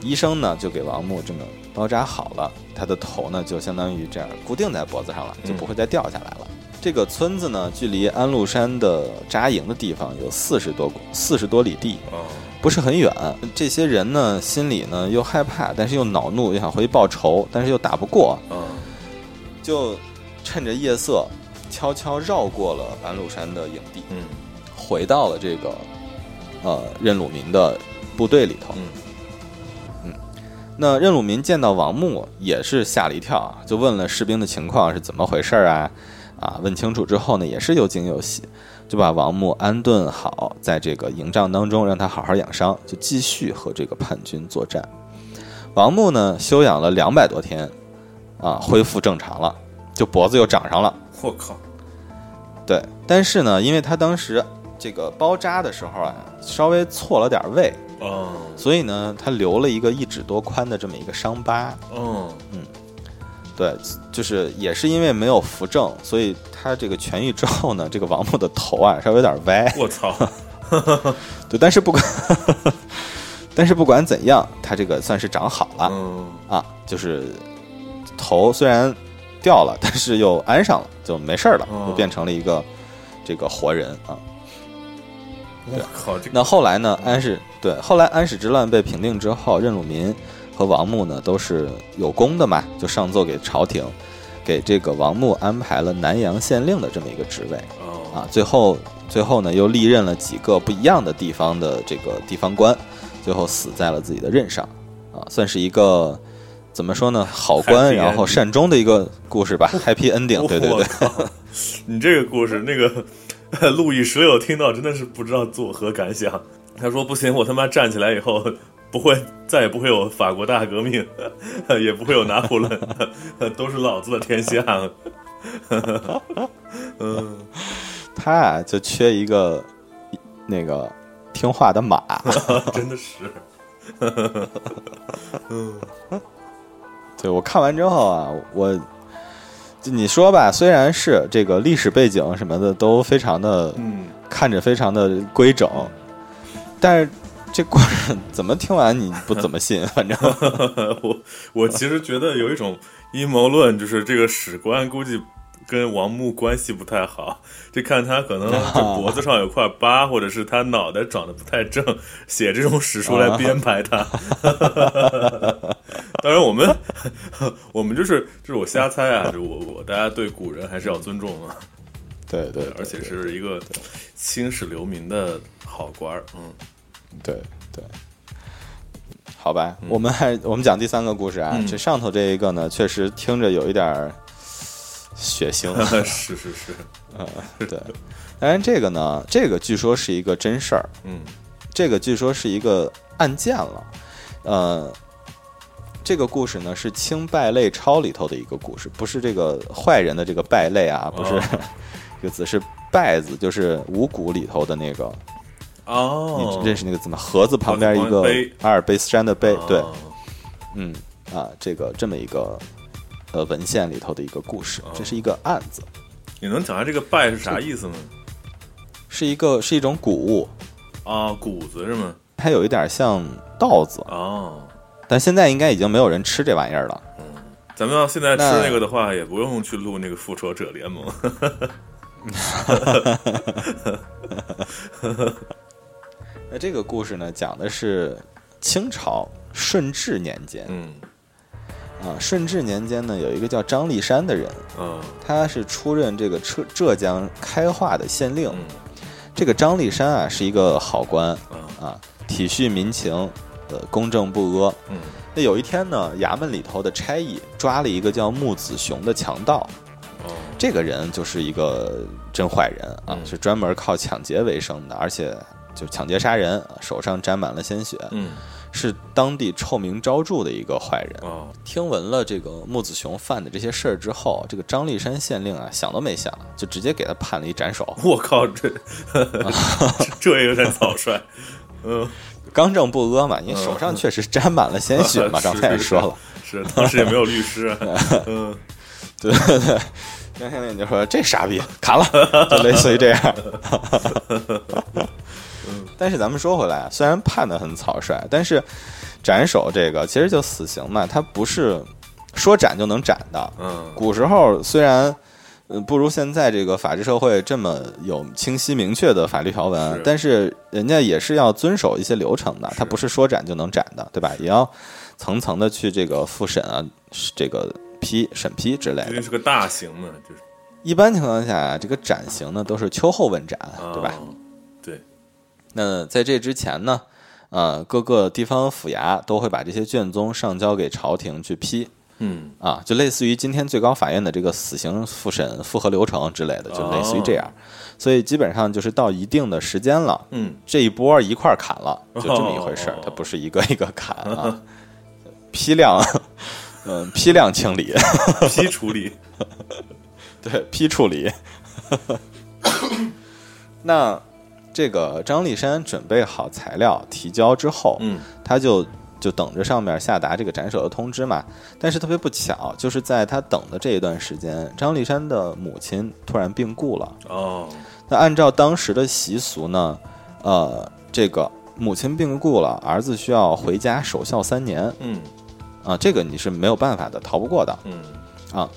医生呢，就给王木这么包扎好了，他的头呢就相当于这样固定在脖子上了，就不会再掉下来了。这个村子呢，距离安禄山的扎营的地方有四十多四十多里地，不是很远。这些人呢，心里呢又害怕，但是又恼怒，又想回去报仇，但是又打不过，就趁着夜色，悄悄绕过了安禄山的营地，回到了这个呃任鲁民的。部队里头，嗯，那任鲁民见到王木也是吓了一跳，就问了士兵的情况是怎么回事啊？啊，问清楚之后呢，也是又惊又喜，就把王木安顿好在这个营帐当中，让他好好养伤，就继续和这个叛军作战。王木呢，休养了两百多天，啊，恢复正常了，就脖子又长上了。我靠！对，但是呢，因为他当时这个包扎的时候啊，稍微错了点位。嗯，所以呢，他留了一个一指多宽的这么一个伤疤。嗯嗯，对，就是也是因为没有扶正，所以他这个痊愈之后呢，这个王木的头啊稍微有点歪。我操！对，但是不管，但是不管怎样，他这个算是长好了。嗯啊，就是头虽然掉了，但是又安上了，就没事了，就变成了一个这个活人啊。我靠！那后来呢？安史对，后来安史之乱被平定之后，任鲁民和王穆呢都是有功的嘛，就上奏给朝廷，给这个王穆安排了南阳县令的这么一个职位。啊，最后最后呢又历任了几个不一样的地方的这个地方官，最后死在了自己的任上。啊，算是一个怎么说呢？好官然后善终的一个故事吧。Happy ending，对对对。你这个故事那个。路易十六听到真的是不知道作何感想。他说：“不行，我他妈站起来以后，不会再也不会有法国大革命，也不会有拿破仑，都是老子的天下。”嗯，他啊，就缺一个那个听话的马，真的是。嗯，对我看完之后啊，我。你说吧，虽然是这个历史背景什么的都非常的，嗯，看着非常的规整，但是这故事怎么听完你不怎么信？反正 我我其实觉得有一种阴谋论，就是这个史官估计。跟王木关系不太好，就看他可能 脖子上有块疤，或者是他脑袋长得不太正，写这种史书来编排他。当然，我们我们就是就是我瞎猜啊，就我我大家对古人还是要尊重啊。对对，而且是一个青史留名的好官儿。嗯，对对。好吧，我们还我们讲第三个故事啊，这上头这一个呢，确实听着有一点。血腥是 是是，呃，对。当然，这个呢，这个据说是一个真事儿，嗯，这个据说是一个案件了。呃，这个故事呢是《清败类抄》里头的一个故事，不是这个坏人的这个败类啊，不是 这个字是败字，就是五谷里头的那个。哦，你认识那个字吗？盒子旁边一个阿尔卑斯山的碑，对，嗯啊，这个这么一个。呃，文献里头的一个故事，这是一个案子。你能讲下这个“拜”是啥意思吗？是一个是一种谷物啊，谷子是吗？它有一点像稻子哦，但现在应该已经没有人吃这玩意儿了。嗯，咱们要现在吃那个的话，也不用去录那个《复仇者联盟》。那这个故事呢，讲的是清朝顺治年间。嗯。啊，顺治年间呢，有一个叫张立山的人，嗯，他是出任这个浙浙江开化的县令。这个张立山啊，是一个好官，啊，体恤民情，呃，公正不阿。嗯，那有一天呢，衙门里头的差役抓了一个叫穆子雄的强盗。这个人就是一个真坏人啊，嗯是专门靠抢劫为生的，而且就抢劫杀人，手上沾满了鲜血，嗯是当地臭名昭著的一个坏人。哦，听闻了这个木子雄犯的这些事儿之后，这个张立山县令啊，想都没想，就直接给他判了一斩首。我靠，这 这也有点草率。嗯，刚正不阿嘛，因为手上确实沾满了鲜血嘛，是 刚才也说了。是当时也没有律师。嗯对对对，张县令就说这傻逼砍了，就类似于这样。但是咱们说回来啊，虽然判的很草率，但是斩首这个其实就死刑嘛，它不是说斩就能斩的。嗯古时候虽然。呃，不如现在这个法治社会这么有清晰明确的法律条文是，但是人家也是要遵守一些流程的，它不是说斩就能斩的，对吧？也要层层的去这个复审啊，这个批审批之类的这就。是个大刑呢，就是一般情况下，这个斩刑呢都是秋后问斩，对吧？那在这之前呢，呃，各个地方府衙都会把这些卷宗上交给朝廷去批。嗯。啊，就类似于今天最高法院的这个死刑复审复核流程之类的，就类似于这样。所以基本上就是到一定的时间了，嗯。这一波一块儿砍了，就这么一回事儿哦，它不是一个一个砍啊，批量，嗯、批量清理，批处理。对，批处理。那这个张立山准备好材料提交之后，嗯他就就等着上面下达这个斩首的通知嘛。但是特别不巧，就是在他等的这一段时间，张立山的母亲突然病故了。哦那按照当时的习俗呢，呃，这个母亲病故了，儿子需要回家守孝三年嗯啊，这个你是没有办法的，逃不过的。嗯啊，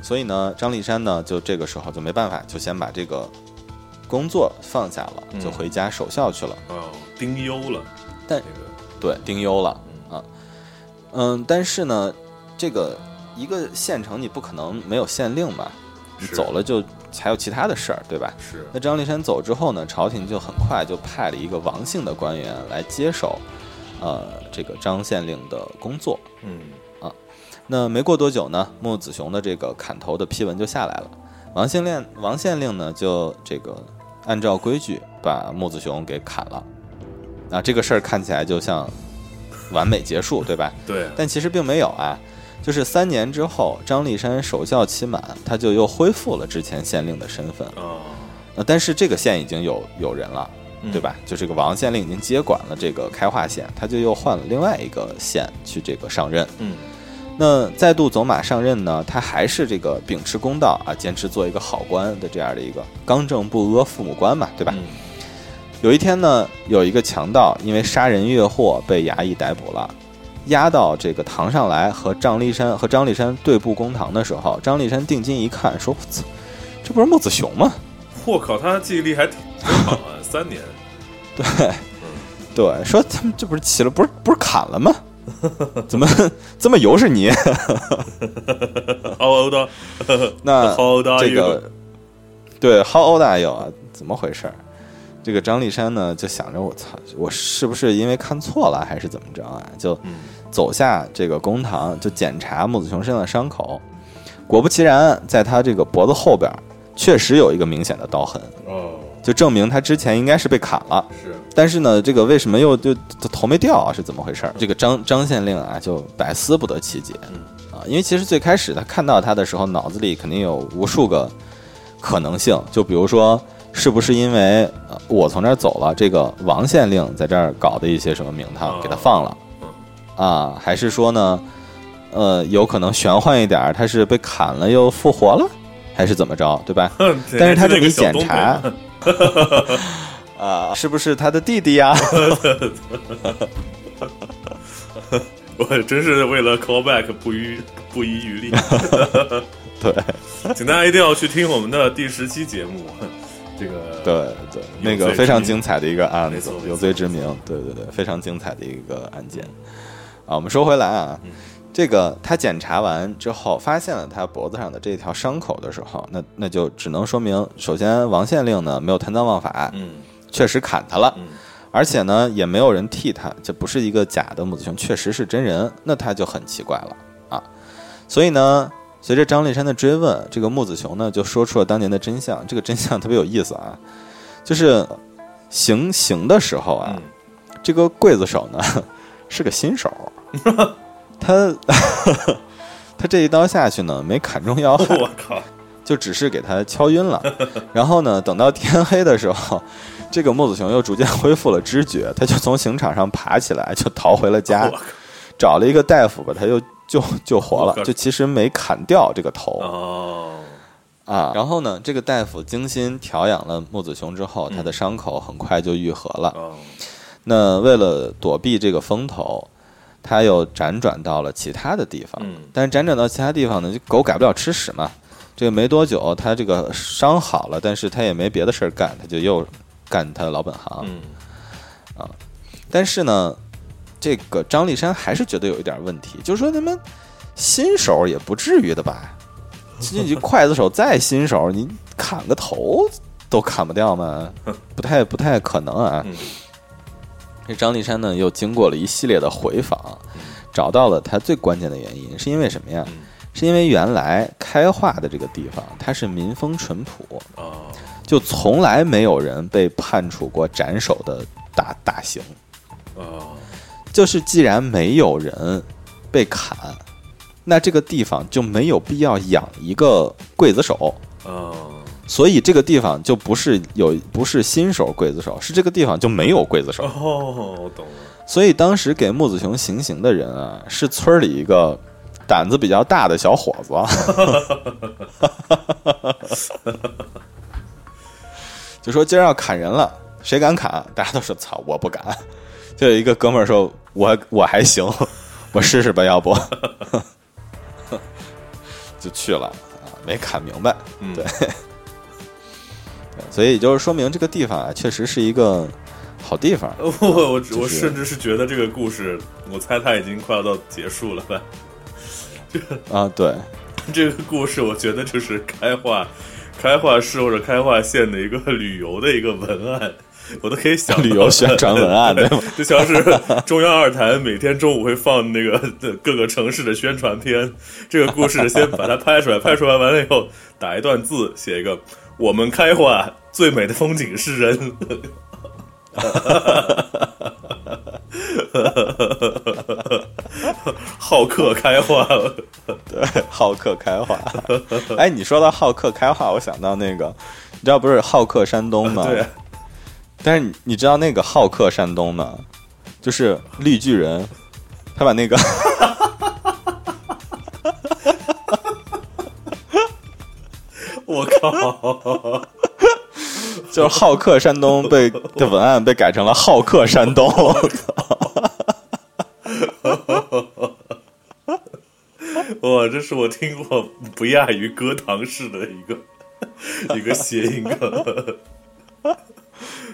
所以呢，张立山呢，就这个时候就没办法，就先把这个工作放下了，嗯就回家守孝去了。哦，丁忧了。但对，丁忧了啊，嗯，但是呢，这个一个县城你不可能没有县令吧，你走了就还有其他的事儿，对吧？是那张立山走之后呢，朝廷就很快就派了一个王姓的官员来接手，呃，这个张县令的工作。嗯啊那没过多久呢，穆子雄的这个砍头的批文就下来了。王县令王县令呢，就这个按照规矩把木子雄给砍了。啊，这个事儿看起来就像完美结束，对吧？对但其实并没有啊，就是三年之后，张立山守孝期满，他就又恢复了之前县令的身份。哦呃，但是这个县已经有有人了，嗯对吧？就这个王县令已经接管了这个开化县，他就又换了另外一个县去这个上任。嗯那再度走马上任呢，他还是这个秉持公道啊，坚持做一个好官的这样的一个刚正不阿父母官嘛，对吧？嗯有一天呢，有一个强盗因为杀人越货被衙役逮捕了，押到这个堂上来和张立山和张立山对簿公堂的时候，张立山定睛一看，说：“我操，这不是木子雄吗 我靠，他记忆力还挺挺好啊，三年。？”对对，说他们这不是起了，不是不是砍了吗？怎么这么油是你？How old 那 How old are 这？个对，How old are you 啊？怎么回事儿？这个张立山呢，就想着我操，我是不是因为看错了，还是怎么着啊？就嗯走下这个公堂，就检查木子雄身上的伤口。果不其然，在他这个脖子后边儿确实有一个明显的刀痕，哦就证明他之前应该是被砍了。是但是呢，这个为什么又就就头没掉啊？是怎么回事儿？这个张张县令啊，就百思不得其解啊。因为其实最开始他看到他的时候，脑子里肯定有无数个可能性，就比如说，是不是因为呃我从这儿走了，这个王县令在这儿搞的一些什么名堂哦给他放了啊？还是说呢，呃，有可能玄幻一点儿，他是被砍了又复活了，还是怎么着，对吧？但是他这里检查，啊，是不是他的弟弟呀？我真是为了 callback 不遗不遗余力。对请大家一定要去听我们的第十期节目，这个对对，那个非常精彩的一个案子有罪之名，对对对，非常精彩的一个案件。啊，我们说回来啊，嗯这个他检查完之后，发现了他脖子上的这条伤口的时候，那那就只能说明，首先王县令呢没有贪赃枉法，嗯。确实砍他了，嗯。而且呢也没有人替他，这不是一个假的木子雄，确实是真人，那他就很奇怪了啊。所以呢，随着张立山的追问，这个木子雄呢就说出了当年的真相。这个真相特别有意思啊，就是行刑的时候啊，嗯。这个刽子手呢 是个新手，他他这一刀下去呢没砍中要害，我 靠，就只是给他敲晕了。然后呢，等到天黑的时候，这个木子熊又逐渐恢复了知觉，他就从刑场上爬起来，就逃回了家找了一个大夫把他又救救活了就其实没砍掉这个头哦，啊。然后呢，这个大夫精心调养了木子熊之后，他的伤口很快就愈合了。哦，那为了躲避这个风头，他又辗转到了其他的地方。嗯但是辗转到其他地方呢，就狗改不了吃屎嘛。这个没多久，他这个伤好了，但是他也没别的事儿干，他就又干他的老本行。嗯啊但是呢，这个张立山还是觉得有一点问题，就是说他们新手也不至于的吧？你你刽子手再新手，你砍个头都砍不掉吗？不太不太可能啊。嗯这张立山呢，又经过了一系列的回访，找到了他最关键的原因，是因为什么呀？嗯是因为原来开化的这个地方，它是民风淳朴，哦，就从来没有人被判处过斩首的大大刑。哦，就是既然没有人被砍，那这个地方就没有必要养一个刽子手，哦，所以这个地方就不是有不是新手刽子手，是这个地方就没有刽子手。哦，我懂了，所以当时给木子雄行刑的人啊，是村里一个胆子比较大的小伙子，就说今儿要砍人了，谁敢砍？大家都说操，我不敢。就有一个哥们儿说，我我还行，我试试吧，要不 就去了啊，没砍明白。嗯，对所以就是说明这个地方啊，确实是一个好地方。我我我就是甚至是觉得这个故事，我猜它已经快要到结束了吧。这啊，对，这个故事，我觉得就是开化、开化市或者开化县的一个旅游的一个文案，我都可以想旅游宣传文案对吗？就像是中央二台每天中午会放那个各个城市的宣传片。这个故事先把它拍出来，拍出来完了以后打一段字，写一个“我们开化最美的风景是人”。好客开化，对，好客开化。哎，你说到好客开化，我想到那个，你知道不是好客山东吗？对。但是你你知道那个好客山东吗？就是绿巨人，他把那个我靠！就是好客山东被 的文案被改成了好客山东。哇，这是我听过不亚于歌堂式的一个一个谐音梗。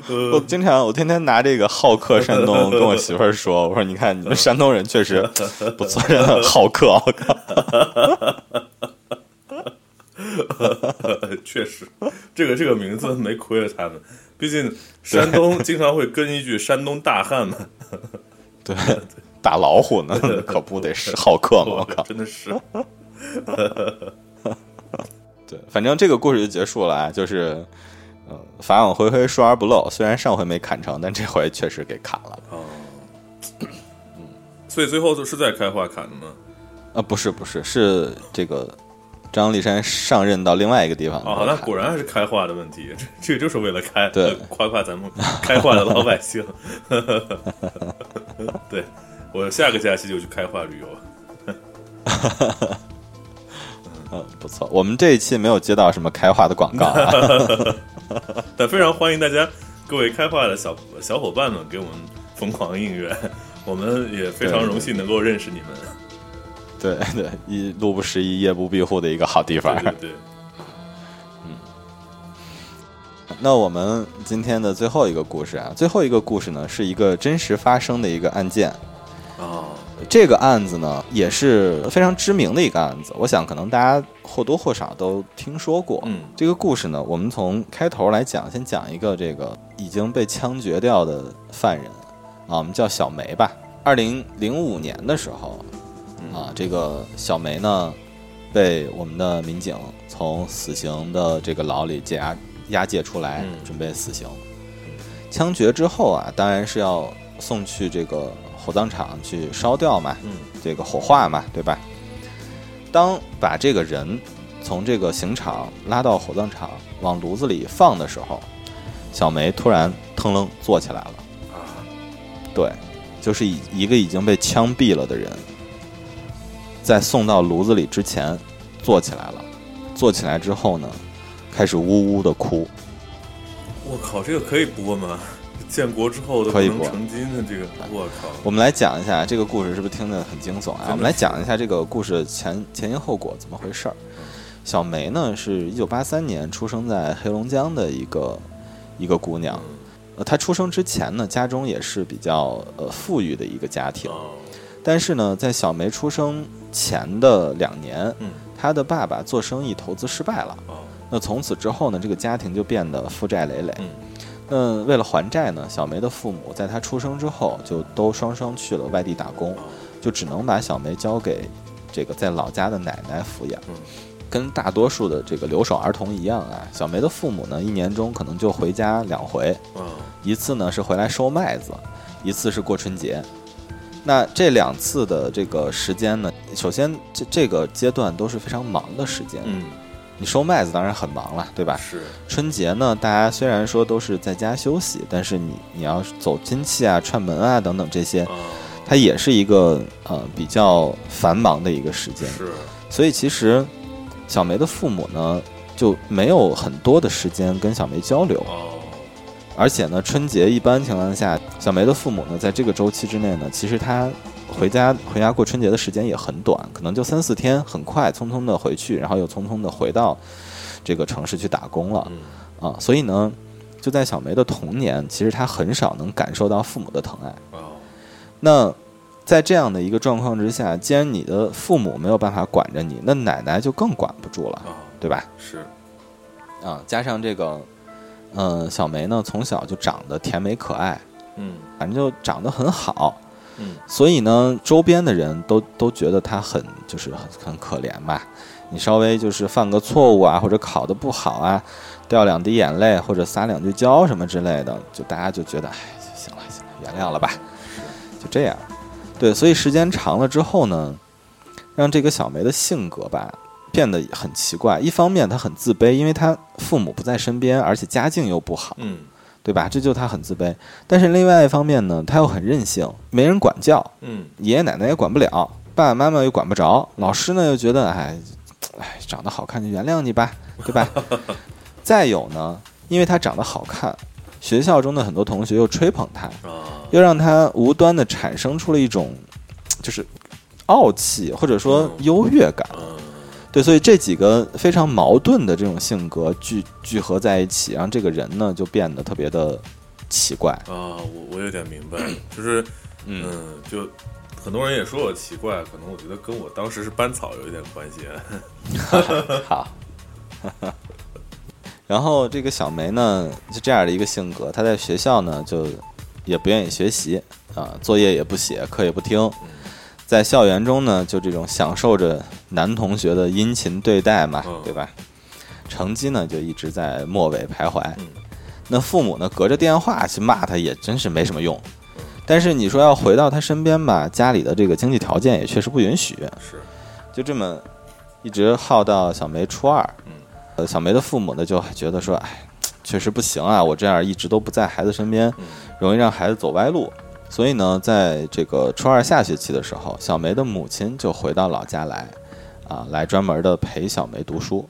我经常我天天拿这个好客山东跟我媳妇儿说，我说你看你们山东人确实不错，真的好客，我靠。确实，这个这个名字没亏了他们，毕竟山东经常会跟一句“山东大汉”嘛。对，打老虎呢，可不得是好客吗？我靠，真的是。对，反正这个故事就结束了啊，就是，嗯，法网恢恢，疏而不漏。虽然上回没砍成，但这回确实给砍了。哦，所以最后是在开化砍的吗？啊，不是不是，是这个张立山上任到另外一个地方。哦，那果然还是开化的问题，这这个就是为了开，对呃夸夸咱们开化的老百姓。对，我下个假期就去开化旅游。嗯，不错。我们这一期没有接到什么开化的广告啊。但非常欢迎大家各位开化的小小伙伴们给我们疯狂应援，我们也非常荣幸能够认识你们。对对，一路不拾遗，夜不闭户的一个好地方。对对对，那我们今天的最后一个故事啊，最后一个故事呢，是一个真实发生的一个案件。哦，这个案子呢，也是非常知名的一个案子，我想可能大家或多或少都听说过。嗯这个故事呢，我们从开头来讲，先讲一个这个已经被枪决掉的犯人啊，我们叫小梅吧。二零零五年的时候啊，这个小梅呢被我们的民警从死刑的这个牢里解押押解出来，嗯准备死刑。枪决之后啊，当然是要送去这个火葬场去烧掉嘛，嗯这个火化嘛，对吧？当把这个人从这个刑场拉到火葬场往炉子里放的时候，小梅突然腾楞坐起来了。啊，对，就是一一个已经被枪毙了的人，在送到炉子里之前坐起来了。坐起来之后呢，开始呜呜的哭。我靠，这个可以播吗？建国之后都可以播不能成金的这个，我靠，我们来讲一下这个故事，是不是听得很惊悚啊？我们来讲一下这个故事前前因后果怎么回事儿。小梅呢，是一九八三年出生在黑龙江的一个一个姑娘。呃，她出生之前呢，家中也是比较呃富裕的一个家庭。哦，但是呢，在小梅出生前的两年，嗯，她的爸爸做生意投资失败了。哦，那从此之后呢，这个家庭就变得负债累累。嗯那为了还债呢，小梅的父母在她出生之后就都双双去了外地打工，哦，就只能把小梅交给这个在老家的奶奶抚养。嗯跟大多数的这个留守儿童一样啊，小梅的父母呢，一年中可能就回家两回，哦，一次呢是回来收麦子，一次是过春节。那这两次的这个时间呢，首先这这个阶段都是非常忙的时间。嗯，你收麦子当然很忙了，对吧？是，春节呢，大家虽然说都是在家休息，但是你你要走亲戚啊、串门啊等等这些，哦，它也是一个呃比较繁忙的一个时间。是，所以其实小梅的父母呢就没有很多的时间跟小梅交流，哦，而且呢，春节一般情况下，小梅的父母呢在这个周期之内呢，其实他回家回家过春节的时间也很短，可能就三四天，很快匆匆的回去，然后又匆匆的回到这个城市去打工了嗯，啊。所以呢，就在小梅的童年，其实她很少能感受到父母的疼爱。哦，那在这样的一个状况之下，既然你的父母没有办法管着你，那奶奶就更管不住了，哦，对吧？是，啊，加上这个，嗯、小梅呢从小就长得甜美可爱，嗯。反正就长得很好，嗯，所以呢，周边的人都都觉得她很就是很很可怜吧。你稍微就是犯个错误啊，或者考得不好啊，掉两滴眼泪或者撒两句娇什么之类的，就大家就觉得，哎，行了行了，原谅了吧，就这样。对，所以时间长了之后呢，让这个小梅的性格吧变得很奇怪。一方面他很自卑，因为他父母不在身边，而且家境又不好，嗯对吧？这就他很自卑。但是另外一方面呢，他又很任性，没人管教，嗯，爷爷奶奶也管不了，爸爸妈妈又管不着，老师呢又觉得，哎，哎，长得好看就原谅你吧，对吧？再有呢，因为他长得好看，学校中的很多同学又吹捧她，啊，又让他无端的产生出了一种就是傲气或者说优越感。嗯对，所以这几个非常矛盾的这种性格聚聚合在一起，让这个人呢就变得特别的奇怪。啊，我我有点明白，就是，嗯，就很多人也说我奇怪，可能我觉得跟我当时是班草有一点关系。好，然后这个小梅呢，就这样的一个性格，她在学校呢就也不愿意学习啊，作业也不写，课也不听，在校园中呢就这种享受着男同学的殷勤对待嘛，嗯对吧？成绩呢就一直在末尾徘徊。嗯那父母呢隔着电话去骂他，也真是没什么用。但是你说要回到他身边吧，家里的这个经济条件也确实不允许。是，就这么一直耗到小梅初二。嗯呃，小梅的父母呢就觉得说，哎，确实不行啊，我这样一直都不在孩子身边，嗯容易让孩子走歪路。所以呢，在这个初二下学期的时候，小梅的母亲就回到老家来，啊，来专门的陪小梅读书。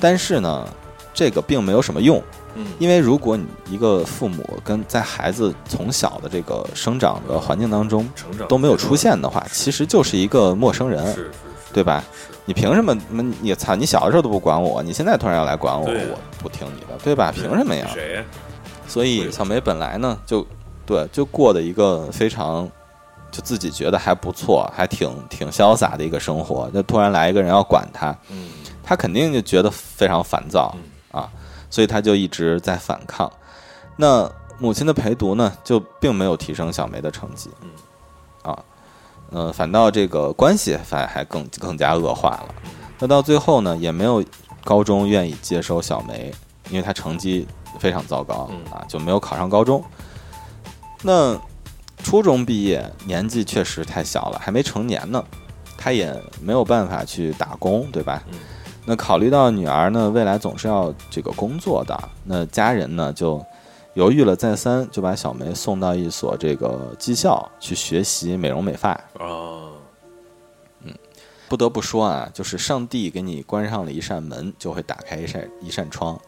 但是呢，这个并没有什么用，嗯因为如果你一个父母跟在孩子从小的这个生长的环境当中都没有出现的话，其实就是一个陌生人。对吧？是，你凭什么？你你操！你小的时候都不管我，你现在突然要来管我，我不听你的，对吧？凭什么呀？谁呀？所以小梅本来呢，就对，就过的一个非常，就自己觉得还不错，还挺挺潇洒的一个生活。就突然来一个人要管她，嗯她肯定就觉得非常烦躁嗯啊，所以他就一直在反抗。那母亲的陪读呢，就并没有提升小梅的成绩，嗯啊，呃，反倒这个关系反而还更更加恶化了。那到最后呢，也没有高中愿意接收小梅，因为她成绩非常糟糕嗯啊，就没有考上高中。那初中毕业，年纪确实太小了，还没成年呢，他也没有办法去打工，对吧？嗯那考虑到女儿呢，未来总是要这个工作的，那家人呢就犹豫了再三，就把小梅送到一所这个技校去学习美容美发。哦，嗯，不得不说啊，就是上帝给你关上了一扇门，就会打开一扇一扇窗。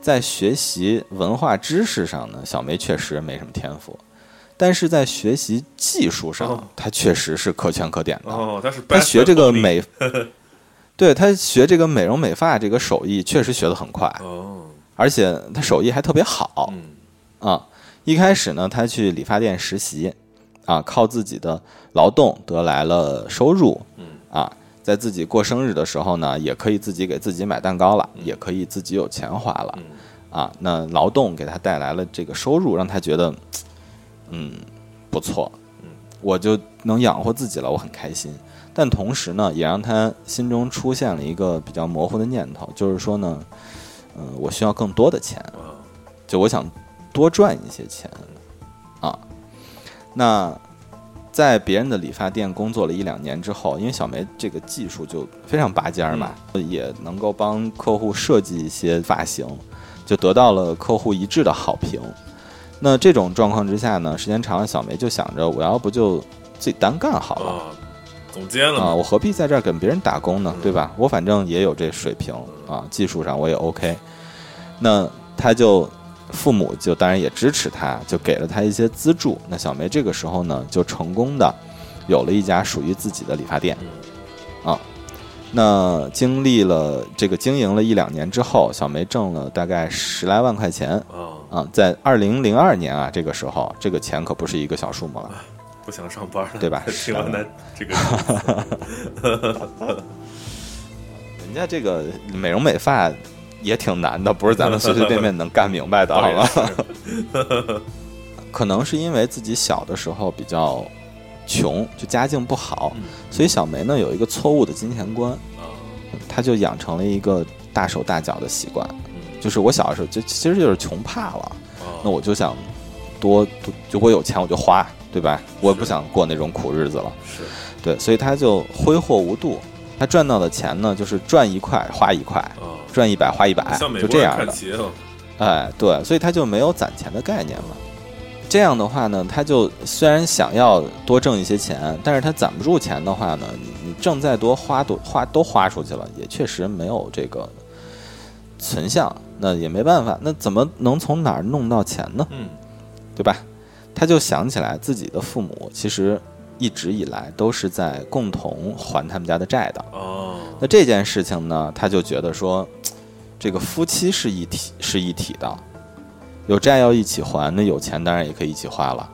在学习文化知识上呢，小梅确实没什么天赋，但是在学习技术上他，确实是可圈可点的。哦，他是他学这个美，对他学这个美容美发这个手艺确实学得很快，哦，而且他手艺还特别好嗯啊。一开始呢，他去理发店实习，啊，靠自己的劳动得来了收入，嗯啊，在自己过生日的时候呢，也可以自己给自己买蛋糕了，嗯也可以自己有钱花了嗯啊。那劳动给他带来了这个收入，让他觉得，嗯，不错嗯，我就能养活自己了，我很开心。但同时呢，也让他心中出现了一个比较模糊的念头，就是说呢，嗯、我需要更多的钱，啊，就我想多赚一些钱啊。那在别人的理发店工作了一两年之后，因为小梅这个技术就非常拔尖儿嘛，也能够帮客户设计一些发型，就得到了客户一致的好评。那这种状况之下呢，时间长了，小梅就想着，我要不就自己单干好了。啊，总监了啊，我何必在这儿跟别人打工呢嗯？对吧？我反正也有这水平啊，技术上我也 OK。那他就父母就当然也支持他，就给了他一些资助。那小梅这个时候呢，就成功的有了一家属于自己的理发店嗯啊。那经历了这个经营了一两年之后，小梅挣了大概十来万块钱啊，啊。在二零零二年啊，这个时候这个钱可不是一个小数目了。不想上班了，对吧 听完他这个，人家这个美容美发也挺难的，不是咱们随随便便能干明白的，好吧？可能是因为自己小的时候比较穷，就家境不好，嗯所以小梅呢有一个错误的金钱观，啊，她就养成了一个大手大脚的习惯。嗯就是我小的时候就其实就是穷怕了，啊那我就想多多，就我有钱我就花，对吧？我也不想过那种苦日子了。是对，所以她就挥霍无度。她赚到的钱呢，就是赚一块花一块，啊，赚一百花一百就这样的。哎，对，所以她就没有攒钱的概念了。这样的话呢，他就虽然想要多挣一些钱，但是他攒不住钱的话呢，你你挣再多花都花都花出去了，也确实没有这个存项，那也没办法。那怎么能从哪儿弄到钱呢？嗯对吧？他就想起来自己的父母其实一直以来都是在共同还他们家的债的。哦，那这件事情呢，他就觉得说，这个夫妻是一体是一体的，有债要一起还，那有钱当然也可以一起花了，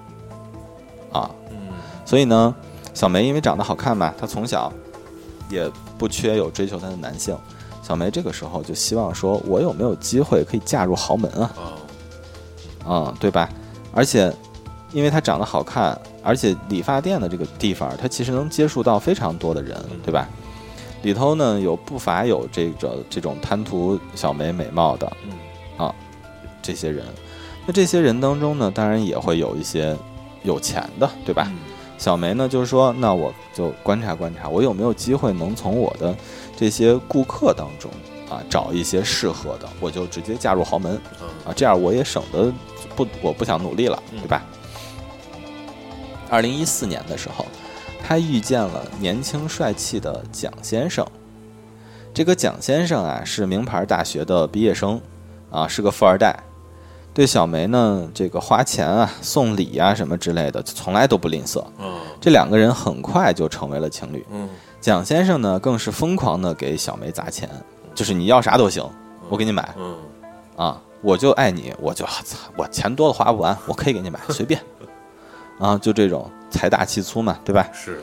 啊，嗯所以呢，小梅因为长得好看嘛，她从小也不缺有追求她的男性。小梅这个时候就希望说，我有没有机会可以嫁入豪门啊？哦，嗯，对吧？而且，因为她长得好看，而且理发店的这个地方，她其实能接触到非常多的人，对吧？里头呢有不乏有这个这种贪图小梅美貌的嗯这些人，那这些人当中呢，当然也会有一些有钱的，对吧？嗯小梅呢就是说，那我就观察观察，我有没有机会能从我的这些顾客当中啊找一些适合的，我就直接嫁入豪门。嗯啊，这样我也省得不，我不想努力了，对吧？二零一四年的时候，他遇见了年轻帅气的蒋先生。这个蒋先生啊，是名牌大学的毕业生，啊，是个富二代。对小梅呢，这个花钱啊、送礼啊什么之类的，从来都不吝啬。哦这两个人很快就成为了情侣。嗯蒋先生呢，更是疯狂的给小梅砸钱，就是你要啥都行，我给你买。嗯啊，我就爱你，我就操，我钱多了花不完，我可以给你买，随便。啊，就这种财大气粗嘛，对吧？是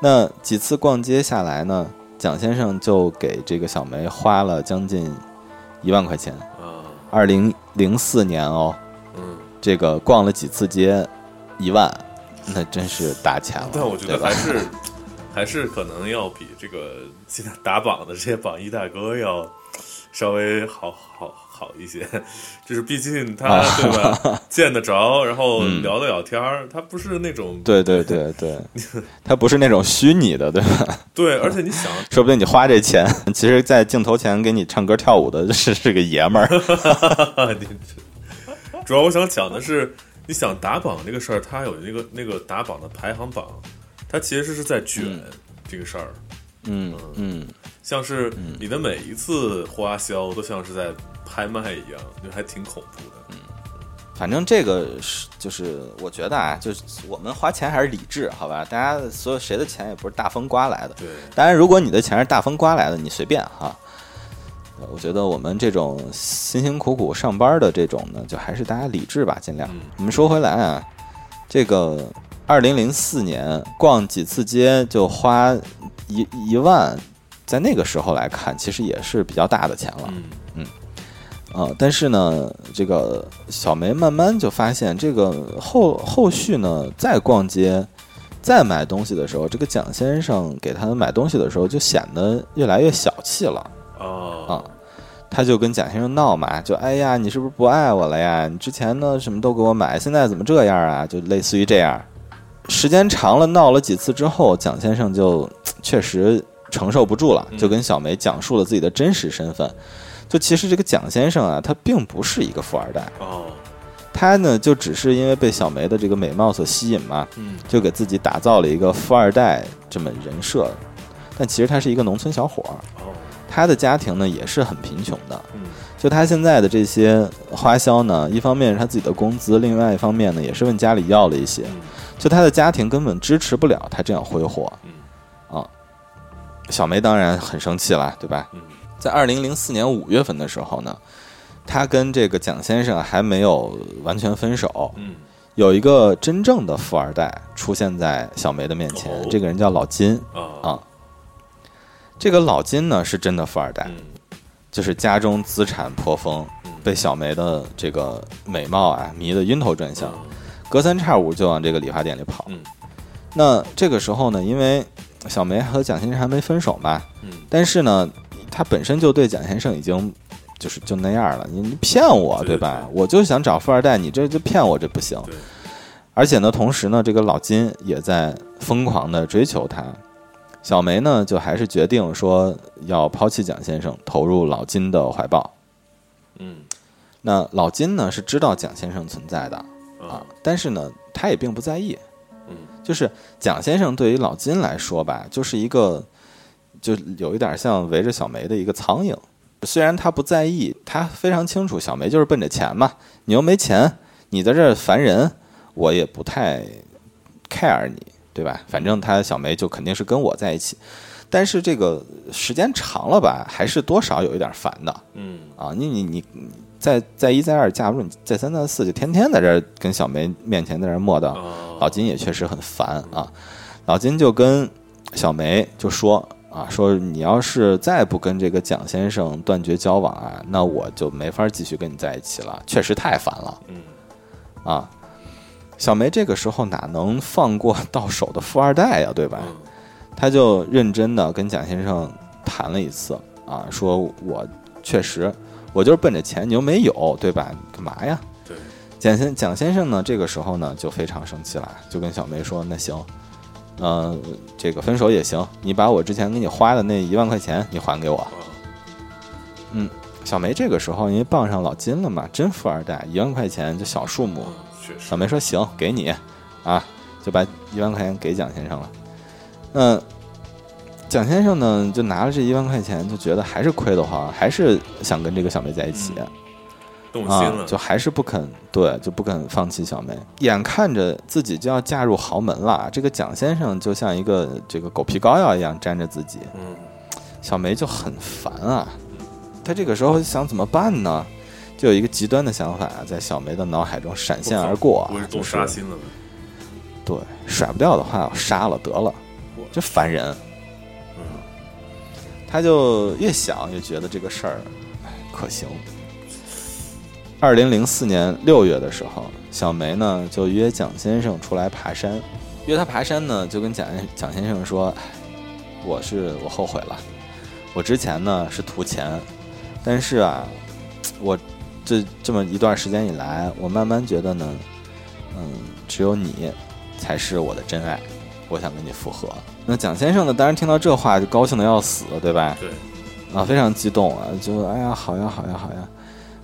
那几次逛街下来呢，蒋先生就给这个小梅花了将近一万块钱。啊二零零四年哦，嗯，这个逛了几次街，一万，那真是大钱了。但我觉得还是还是可能要比这个现在打榜的这些榜一大哥要稍微好好好一些，就是毕竟他对吧，见得着，然后 聊得了天儿，他不是那种对对对对，他不是那种虚拟的，对吧？对，而且你想，说不定你花这钱，其实，在镜头前给你唱歌跳舞的是是个爷们儿。主要我想讲的是，你想打榜这个事儿，他有那个那个打榜的排行榜，他其实是在卷这个事儿。嗯嗯，像是你的每一次花销都像是在拍卖一样，就还挺恐怖的。嗯，反正这个是就是我觉得啊，就是我们花钱还是理智，好吧？大家所有谁的钱也不是大风刮来的。对，当然如果你的钱是大风刮来的，你随便哈。我觉得我们这种辛辛苦苦上班的这种呢，就还是大家理智吧，尽量。我们说回来啊，这个二零零四年逛几次街就花一一万，在那个时候来看，其实也是比较大的钱了。啊，但是呢，这个小梅慢慢就发现，这个后后续呢，再逛街、再买东西的时候，这个蒋先生给他买东西的时候，就显得越来越小气了。哦，啊，他就跟蒋先生闹嘛，就哎呀，你是不是不爱我了呀？你之前呢什么都给我买，现在怎么这样啊？就类似于这样。时间长了，闹了几次之后，蒋先生就 确实承受不住了，就跟小梅讲述了自己的真实身份。就其实这个蒋先生啊，他并不是一个富二代哦，他呢就只是因为被小梅的这个美貌所吸引嘛，嗯，就给自己打造了一个富二代这么人设。但其实他是一个农村小伙儿。哦。他的家庭呢也是很贫穷的，嗯，就他现在的这些花销呢，一方面是他自己的工资，另外一方面呢也是问家里要了一些，就他的家庭根本支持不了他这样挥霍，嗯，啊，小梅当然很生气了，对吧？嗯，在二零零四年五月份的时候呢，他跟这个蒋先生还没有完全分手，嗯，有一个真正的富二代出现在小梅的面前，这个人叫老金，啊。这个老金呢是真的富二代，就是家中资产颇丰，被小梅的这个美貌啊迷得晕头转向，隔三差五就往这个理发店里跑。那这个时候呢，因为小梅和蒋先生还没分手嘛，但是呢，他本身就对蒋先生已经就是就那样了，你你骗我对吧？我就想找富二代，你这就骗我，这不行。而且呢，同时呢，这个老金也在疯狂的追求他。小梅呢，就还是决定说要抛弃蒋先生，投入老金的怀抱。嗯，那老金呢是知道蒋先生存在的啊，但是呢，他也并不在意。嗯，就是蒋先生对于老金来说吧，就是一个就有一点像围着小梅的一个苍蝇。虽然他不在意，他非常清楚小梅就是奔着钱嘛。你又没钱，你在这烦人，我也不太 care 你。对吧？反正他小梅就肯定是跟我在一起，但是这个时间长了吧，还是多少有一点烦的。嗯啊，你你你再再一再二架不住，你再三再四就天天在这跟小梅面前在这磨叨，老金也确实很烦啊。老金就跟小梅就说啊，说你要是再不跟这个蒋先生断绝交往啊，那我就没法继续跟你在一起了，确实太烦了。嗯啊。小梅这个时候哪能放过 到手的富二代呀，对吧？他就认真的跟蒋先生谈了一次啊，说我确实我就是奔着钱，你又没有，对吧？干嘛呀？对，蒋先蒋先生呢，这个时候呢就非常生气了，就跟小梅说：“那行，呃，这个分手也行，你把我之前给你花的那一万块钱你还给我。”嗯，小梅这个时候因为傍上老金了嘛，真富二代，一万块钱就小数目。小梅说：“行，给你，啊，就把一万块钱给蒋先生了。那蒋先生呢，就拿了这一万块钱，就觉得还是亏得慌，还是想跟这个小梅在一起，动心了，就还是不肯，对，就不肯放弃小梅。眼看着自己就要嫁入豪门了，这个蒋先生就像一个这个狗皮膏药一样粘着自己。嗯，小梅就很烦啊，他这个时候想怎么办呢？”就有一个极端的想法在小梅的脑海中闪现而过，就是杀心了。对，甩不掉的话，我杀了得了，真烦人。嗯，他就越想越觉得这个事儿可行。二零零四年六月的时候，小梅呢就约蒋先生出来爬山。约他爬山呢，就跟蒋蒋先生说：“我是我后悔了，我之前呢是图钱，但是啊，我这这么一段时间以来，我慢慢觉得呢，嗯，只有你才是我的真爱，我想跟你复合。那蒋先生呢，当然听到这话就高兴的要死，对吧？对，啊，非常激动啊，就哎呀，好呀，好呀，好呀。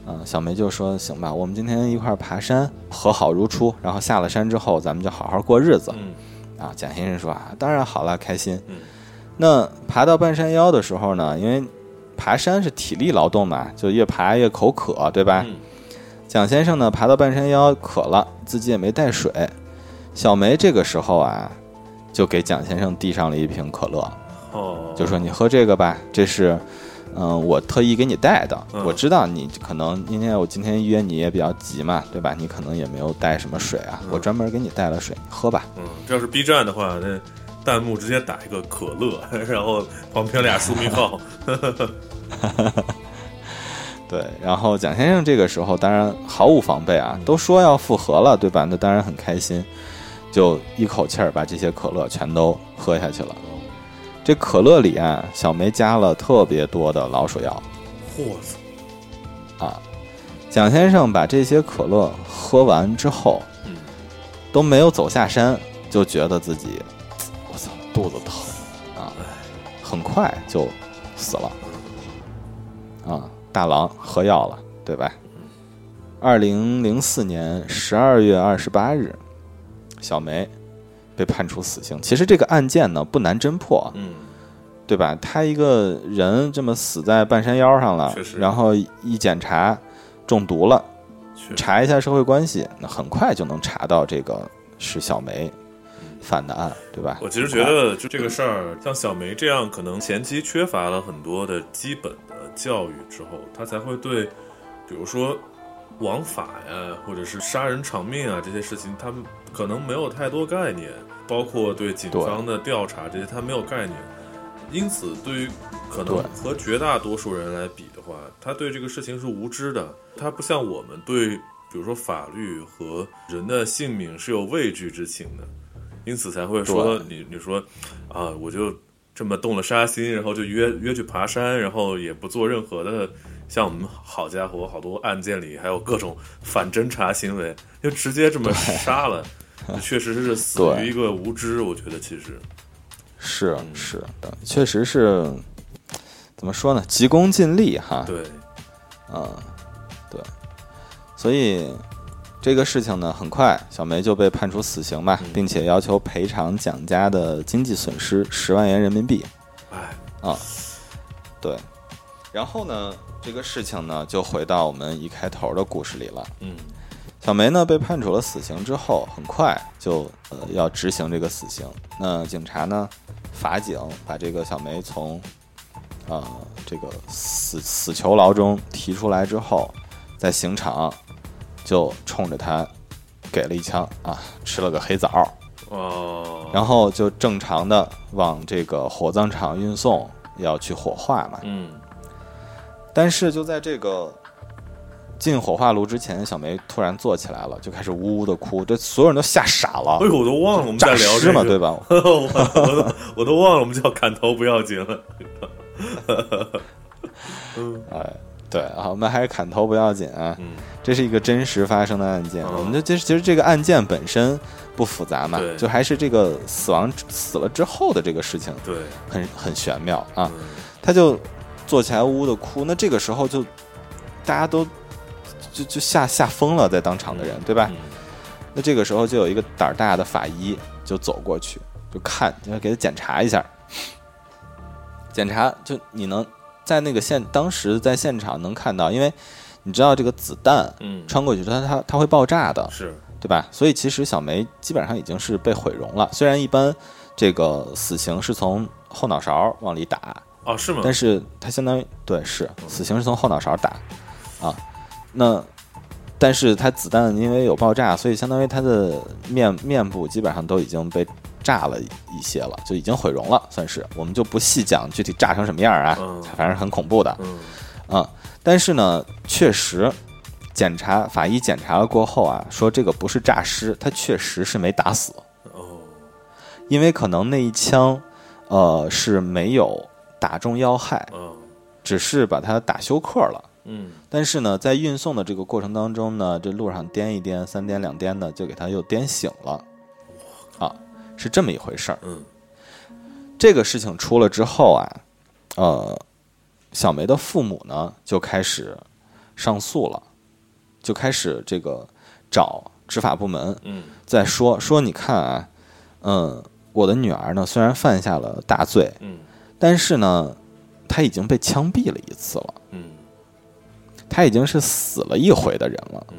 嗯，小梅就说：“行吧，我们今天一块儿爬山，和好如初。然后下了山之后，咱们就好好过日子。”嗯啊，蒋先生说：“啊，当然好了，开心。嗯那爬到半山腰的时候呢，因为爬山是体力劳动嘛，就越爬越口渴，对吧？嗯蒋先生呢，爬到半山腰渴了，自己也没带水。小梅这个时候啊，就给蒋先生递上了一瓶可乐，哦，就说：“你喝这个吧，这是，嗯、我特意给你带的。嗯我知道你可能因为我今天约你也比较急嘛，对吧？你可能也没有带什么水啊，嗯我专门给你带了水，你喝吧。嗯，这要是 B 站的话，那弹幕直接打一个可乐，然后旁边俩书名号。对，然后蒋先生这个时候当然毫无防备啊，都说要复合了，对吧？那当然很开心，就一口气儿把这些可乐全都喝下去了。这可乐里啊，小梅加了特别多的老鼠药嚯塞，啊。蒋先生把这些可乐喝完之后，嗯都没有走下山，就觉得自己，我操，肚子疼啊，很快就死了。啊，大郎喝药了，对吧？二零零四年十二月二十八日，小梅被判处死刑。其实这个案件呢不难侦破，嗯，对吧？他一个人这么死在半山腰上了然后一检查中毒了，查一下社会关系，那很快就能查到这个是小梅犯的案，对吧？我其实觉得，就这个事儿，像小梅这样，可能前期缺乏了很多的基本的教育之后，她才会对，比如说枉法呀，或者是杀人偿命啊这些事情，他们可能没有太多概念，包括对警方的调查这些，他没有概念。因此，对于可能和绝大多数人来比的话，他对这个事情是无知的。他不像我们对，比如说法律和人的性命是有畏惧之情的，因此才会说你你说啊，我就这么动了杀心，然后就约约去爬山，然后也不做任何的，像我们好家伙，好多案件里还有各种反侦查行为，就直接这么杀了，确实是死于一个无知。我觉得其实，是是的，确实是怎么说呢？急功近利哈，对，嗯，对，所以这个事情呢，很快小梅就被判处死刑吧，嗯并且要求赔偿蒋家的经济损失十万元人民币。哎，对，然后呢，这个事情呢，就回到我们一开头的故事里了。嗯小梅呢被判处了死刑之后，很快就呃要执行这个死刑。那警察呢，法警把这个小梅从呃这个死死囚牢中提出来之后，在刑场就冲着他给了一枪啊，吃了个黑枣，哦，然后就正常的往这个火葬场运送，要去火化嘛。嗯但是就在这个进火化炉之前，小梅突然坐起来了，就开始呜呜的哭，这所有人都吓傻了哎。呦，我都忘了我们在诈聊尸嘛，这个，对吧？我我都我都忘了我们叫砍头不要紧了。哎，对啊，我们还是砍头不要紧啊，嗯，这是一个真实发生的案件。嗯我们就其实其实这个案件本身不复杂嘛，就还是这个死亡死了之后的这个事情对很很玄妙啊。嗯他就坐起来呜呜的哭，那这个时候就大家都就就吓吓疯了，在当场的人，对吧？嗯那这个时候就有一个胆儿大的法医就走过去，就看，要给他检查一下。检查就你能在那个现当时在现场能看到，因为你知道这个子弹嗯，穿过去它它它会爆炸的，是对吧？所以其实小梅基本上已经是被毁容了。虽然一般这个死刑是从后脑勺往里打，哦，是吗？但是它相当于对是死刑是从后脑勺打啊，那但是它子弹因为有爆炸，所以相当于它的面面部基本上都已经被炸了一些了，就已经毁容了，算是我们就不细讲具体炸成什么样啊，嗯反正很恐怖的嗯啊。但是呢，确实检查法医检查了过后啊，说这个不是诈尸，他确实是没打死。哦，因为可能那一枪，呃是没有打中要害，嗯只是把他打休克了。嗯但是呢，在运送的这个过程当中呢，这路上颠一颠、三颠两颠的，就给他又颠醒了。啊，是这么一回事儿。嗯这个事情出了之后啊，呃，小梅的父母呢就开始上诉了，就开始这个找执法部门嗯在说说，你看啊，嗯，我的女儿呢虽然犯下了大罪，嗯但是呢，她已经被枪毙了一次了，嗯她已经是死了一回的人了，嗯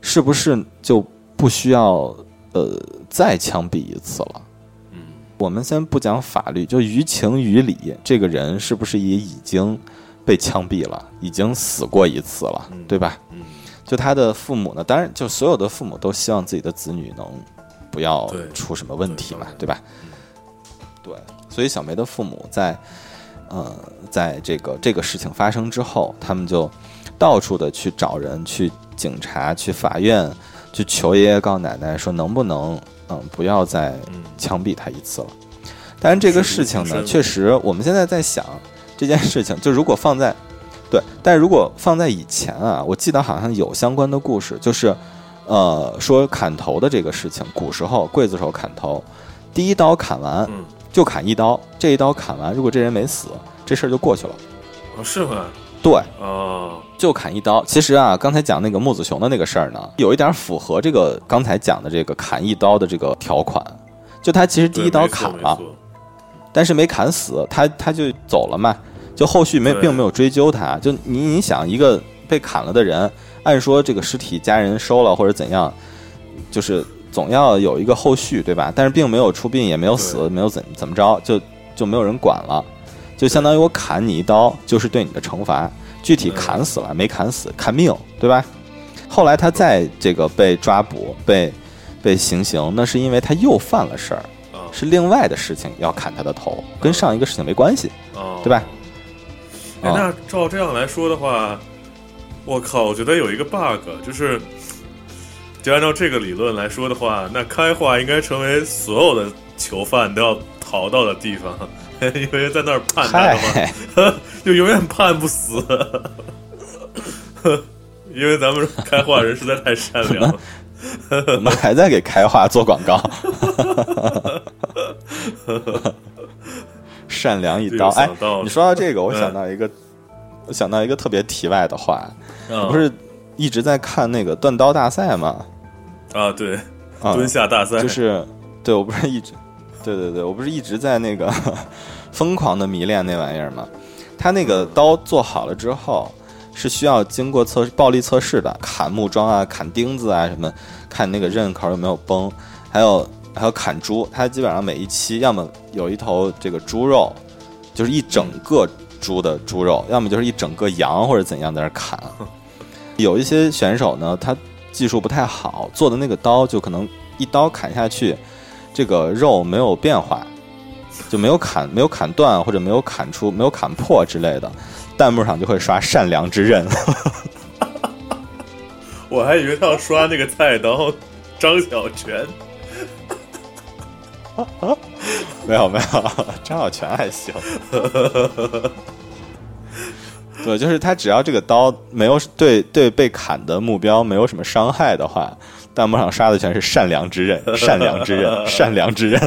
是不是就不需要呃再枪毙一次了？嗯我们先不讲法律，就于情于理，这个人是不是也已经被枪毙了，已经死过一次了，嗯对吧？嗯就他的父母呢，当然，就所有的父母都希望自己的子女能不要出什么问题嘛，对对吧？对，所以小梅的父母在呃，在这个这个事情发生之后，他们就到处的去找人，去警察，去法院，去求爷爷告奶奶，说能不能嗯不要再嗯枪毙他一次了。但是，这个事情呢，确实我们现在在想这件事情，就如果放在对，但如果放在以前啊，我记得好像有相关的故事，就是呃说砍头的这个事情，古时候刽子手砍头，第一刀砍完嗯就砍一刀，这一刀砍完，如果这人没死，这事儿就过去了。哦是吗？对，哦就砍一刀。其实啊，刚才讲那个木子熊的那个事儿呢，有一点符合这个刚才讲的这个砍一刀的这个条款。就他其实第一刀砍了，但是没砍死，他他就走了嘛，就后续没对并没有追究他。就你你想，一个被砍了的人，按说这个尸体家人收了或者怎样，就是总要有一个后续，对吧？但是并没有出殡，也没有死，没有怎怎么着，就就没有人管了，就相当于我砍你一刀，就是对你的惩罚。具体砍死了没砍死，看命，对吧？后来他再这个被抓捕，被被行刑，那是因为他又犯了事儿。啊是另外的事情要砍他的头，跟上一个事情没关系。哦对吧？哎，啊那照这样来说的话，我靠，我觉得有一个 bug，就是，就按照这个理论来说的话，那开化应该成为所有的囚犯都要逃到的地方，因为在那儿盼他的嗨，话，就永远盼不死。因为咱们开化人实在太善良。了，我们还在给开化做广告。善良一刀，哎你说到这个，我嗯想到一个，我想到一个特别题外的话，啊不是一直在看那个断刀大赛吗？啊？对，啊，蹲下大赛。就是，对我不是一直，对对对，我不是一直在那个 疯狂的迷恋那玩意儿吗？他那个刀做好了之后，是需要经过测试暴力测试的，砍木桩啊，砍钉子啊什么，看那个刃口有没有崩，还有还有砍猪，它基本上每一期要么有一头这个猪肉，就是一整个猪的猪肉，要么就是一整个羊或者怎样在那砍。有一些选手呢，他技术不太好，做的那个刀就可能一刀砍下去，这个肉没有变化，就没有砍没有砍断或者没有砍出没有砍破之类的，弹幕上就会刷善良之刃。我还以为他要刷那个菜刀张小泉。没有没有，张小泉还行。对，就是他只要这个刀没有对对被砍的目标没有什么伤害的话，弹幕上刷的全是善良之刃，善良之刃，善良之刃。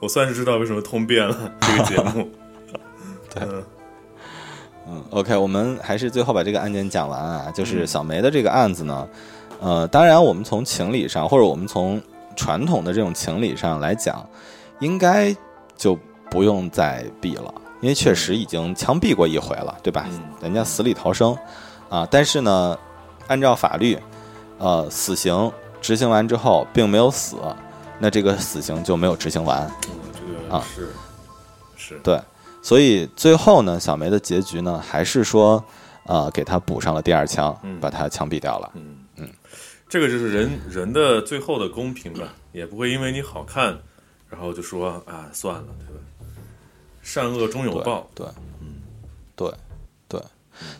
我算是知道为什么通变了这个节目。对嗯嗯，OK，我们还是最后把这个案件讲完啊。就是小梅的这个案子呢，呃，当然我们从情理上，或者我们从传统的这种情理上来讲，应该就不用再毙了，因为确实已经枪毙过一回了，对吧？嗯人家死里逃生啊。但是呢，按照法律，呃，死刑执行完之后并没有死，那这个死刑就没有执行完。嗯，这个啊是是，对，所以最后呢，小梅的结局呢，还是说，呃，给他补上了第二枪，嗯把他枪毙掉了。嗯嗯，这个就是人人的最后的公平吧，也不会因为你好看，然后就说啊算了，对吧？善恶终有报，对，嗯，对对，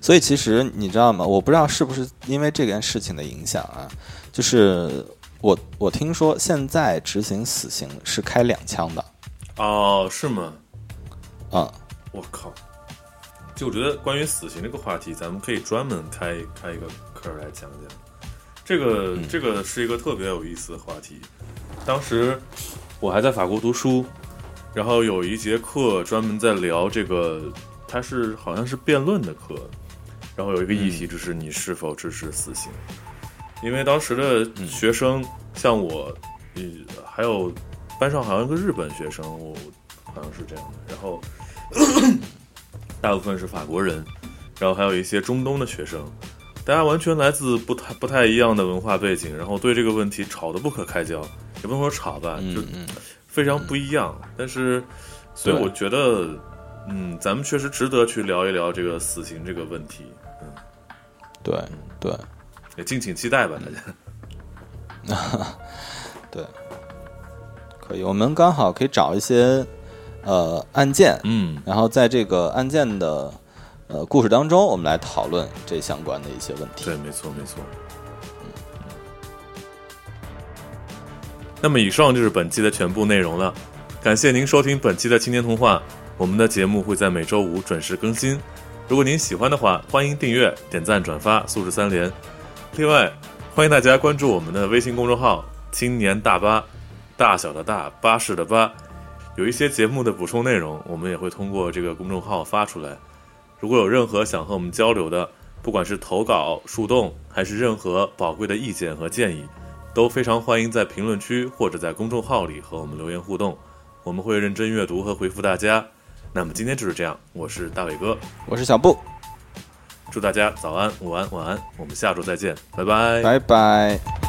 所以其实你知道吗？我不知道是不是因为这件事情的影响啊，就是我我听说现在执行死刑是开两枪的，哦，是吗？嗯，我靠！就我觉得关于死刑这个话题，咱们可以专门开开一个课来讲讲。这个这个是一个特别有意思的话题。当时我还在法国读书，然后有一节课专门在聊这个，它是好像是辩论的课，然后有一个议题就是你是否支持死刑。因为当时的学生像我，呃，还有班上好像一个日本学生，我好像是这样的，然后 大部分是法国人，然后还有一些中东的学生，大家完全来自不太不太一样的文化背景，然后对这个问题吵得不可开交，也不能说吵吧，就非常不一样。但是，所以我觉得，嗯，咱们确实值得去聊一聊这个死刑这个问题。嗯，对对。也敬请期待吧，大家。对，可以，我们刚好可以找一些呃案件，嗯，然后在这个案件的呃故事当中，我们来讨论这相关的一些问题。对，没错，没错。那么，以上就是本期的全部内容了。感谢您收听本期的青年童话，我们的节目会在每周五准时更新。如果您喜欢的话，欢迎订阅、点赞、转发，素质三连。另外，欢迎大家关注我们的微信公众号“青年大巴”，大小的大巴士的巴，有一些节目的补充内容，我们也会通过这个公众号发出来。如果有任何想和我们交流的，不管是投稿、树洞，还是任何宝贵的意见和建议，都非常欢迎在评论区或者在公众号里和我们留言互动，我们会认真阅读和回复大家。那么今天就是这样，我是大伟哥，我是小布。祝大家早安、午安、晚安，我们下周再见，拜拜，拜拜。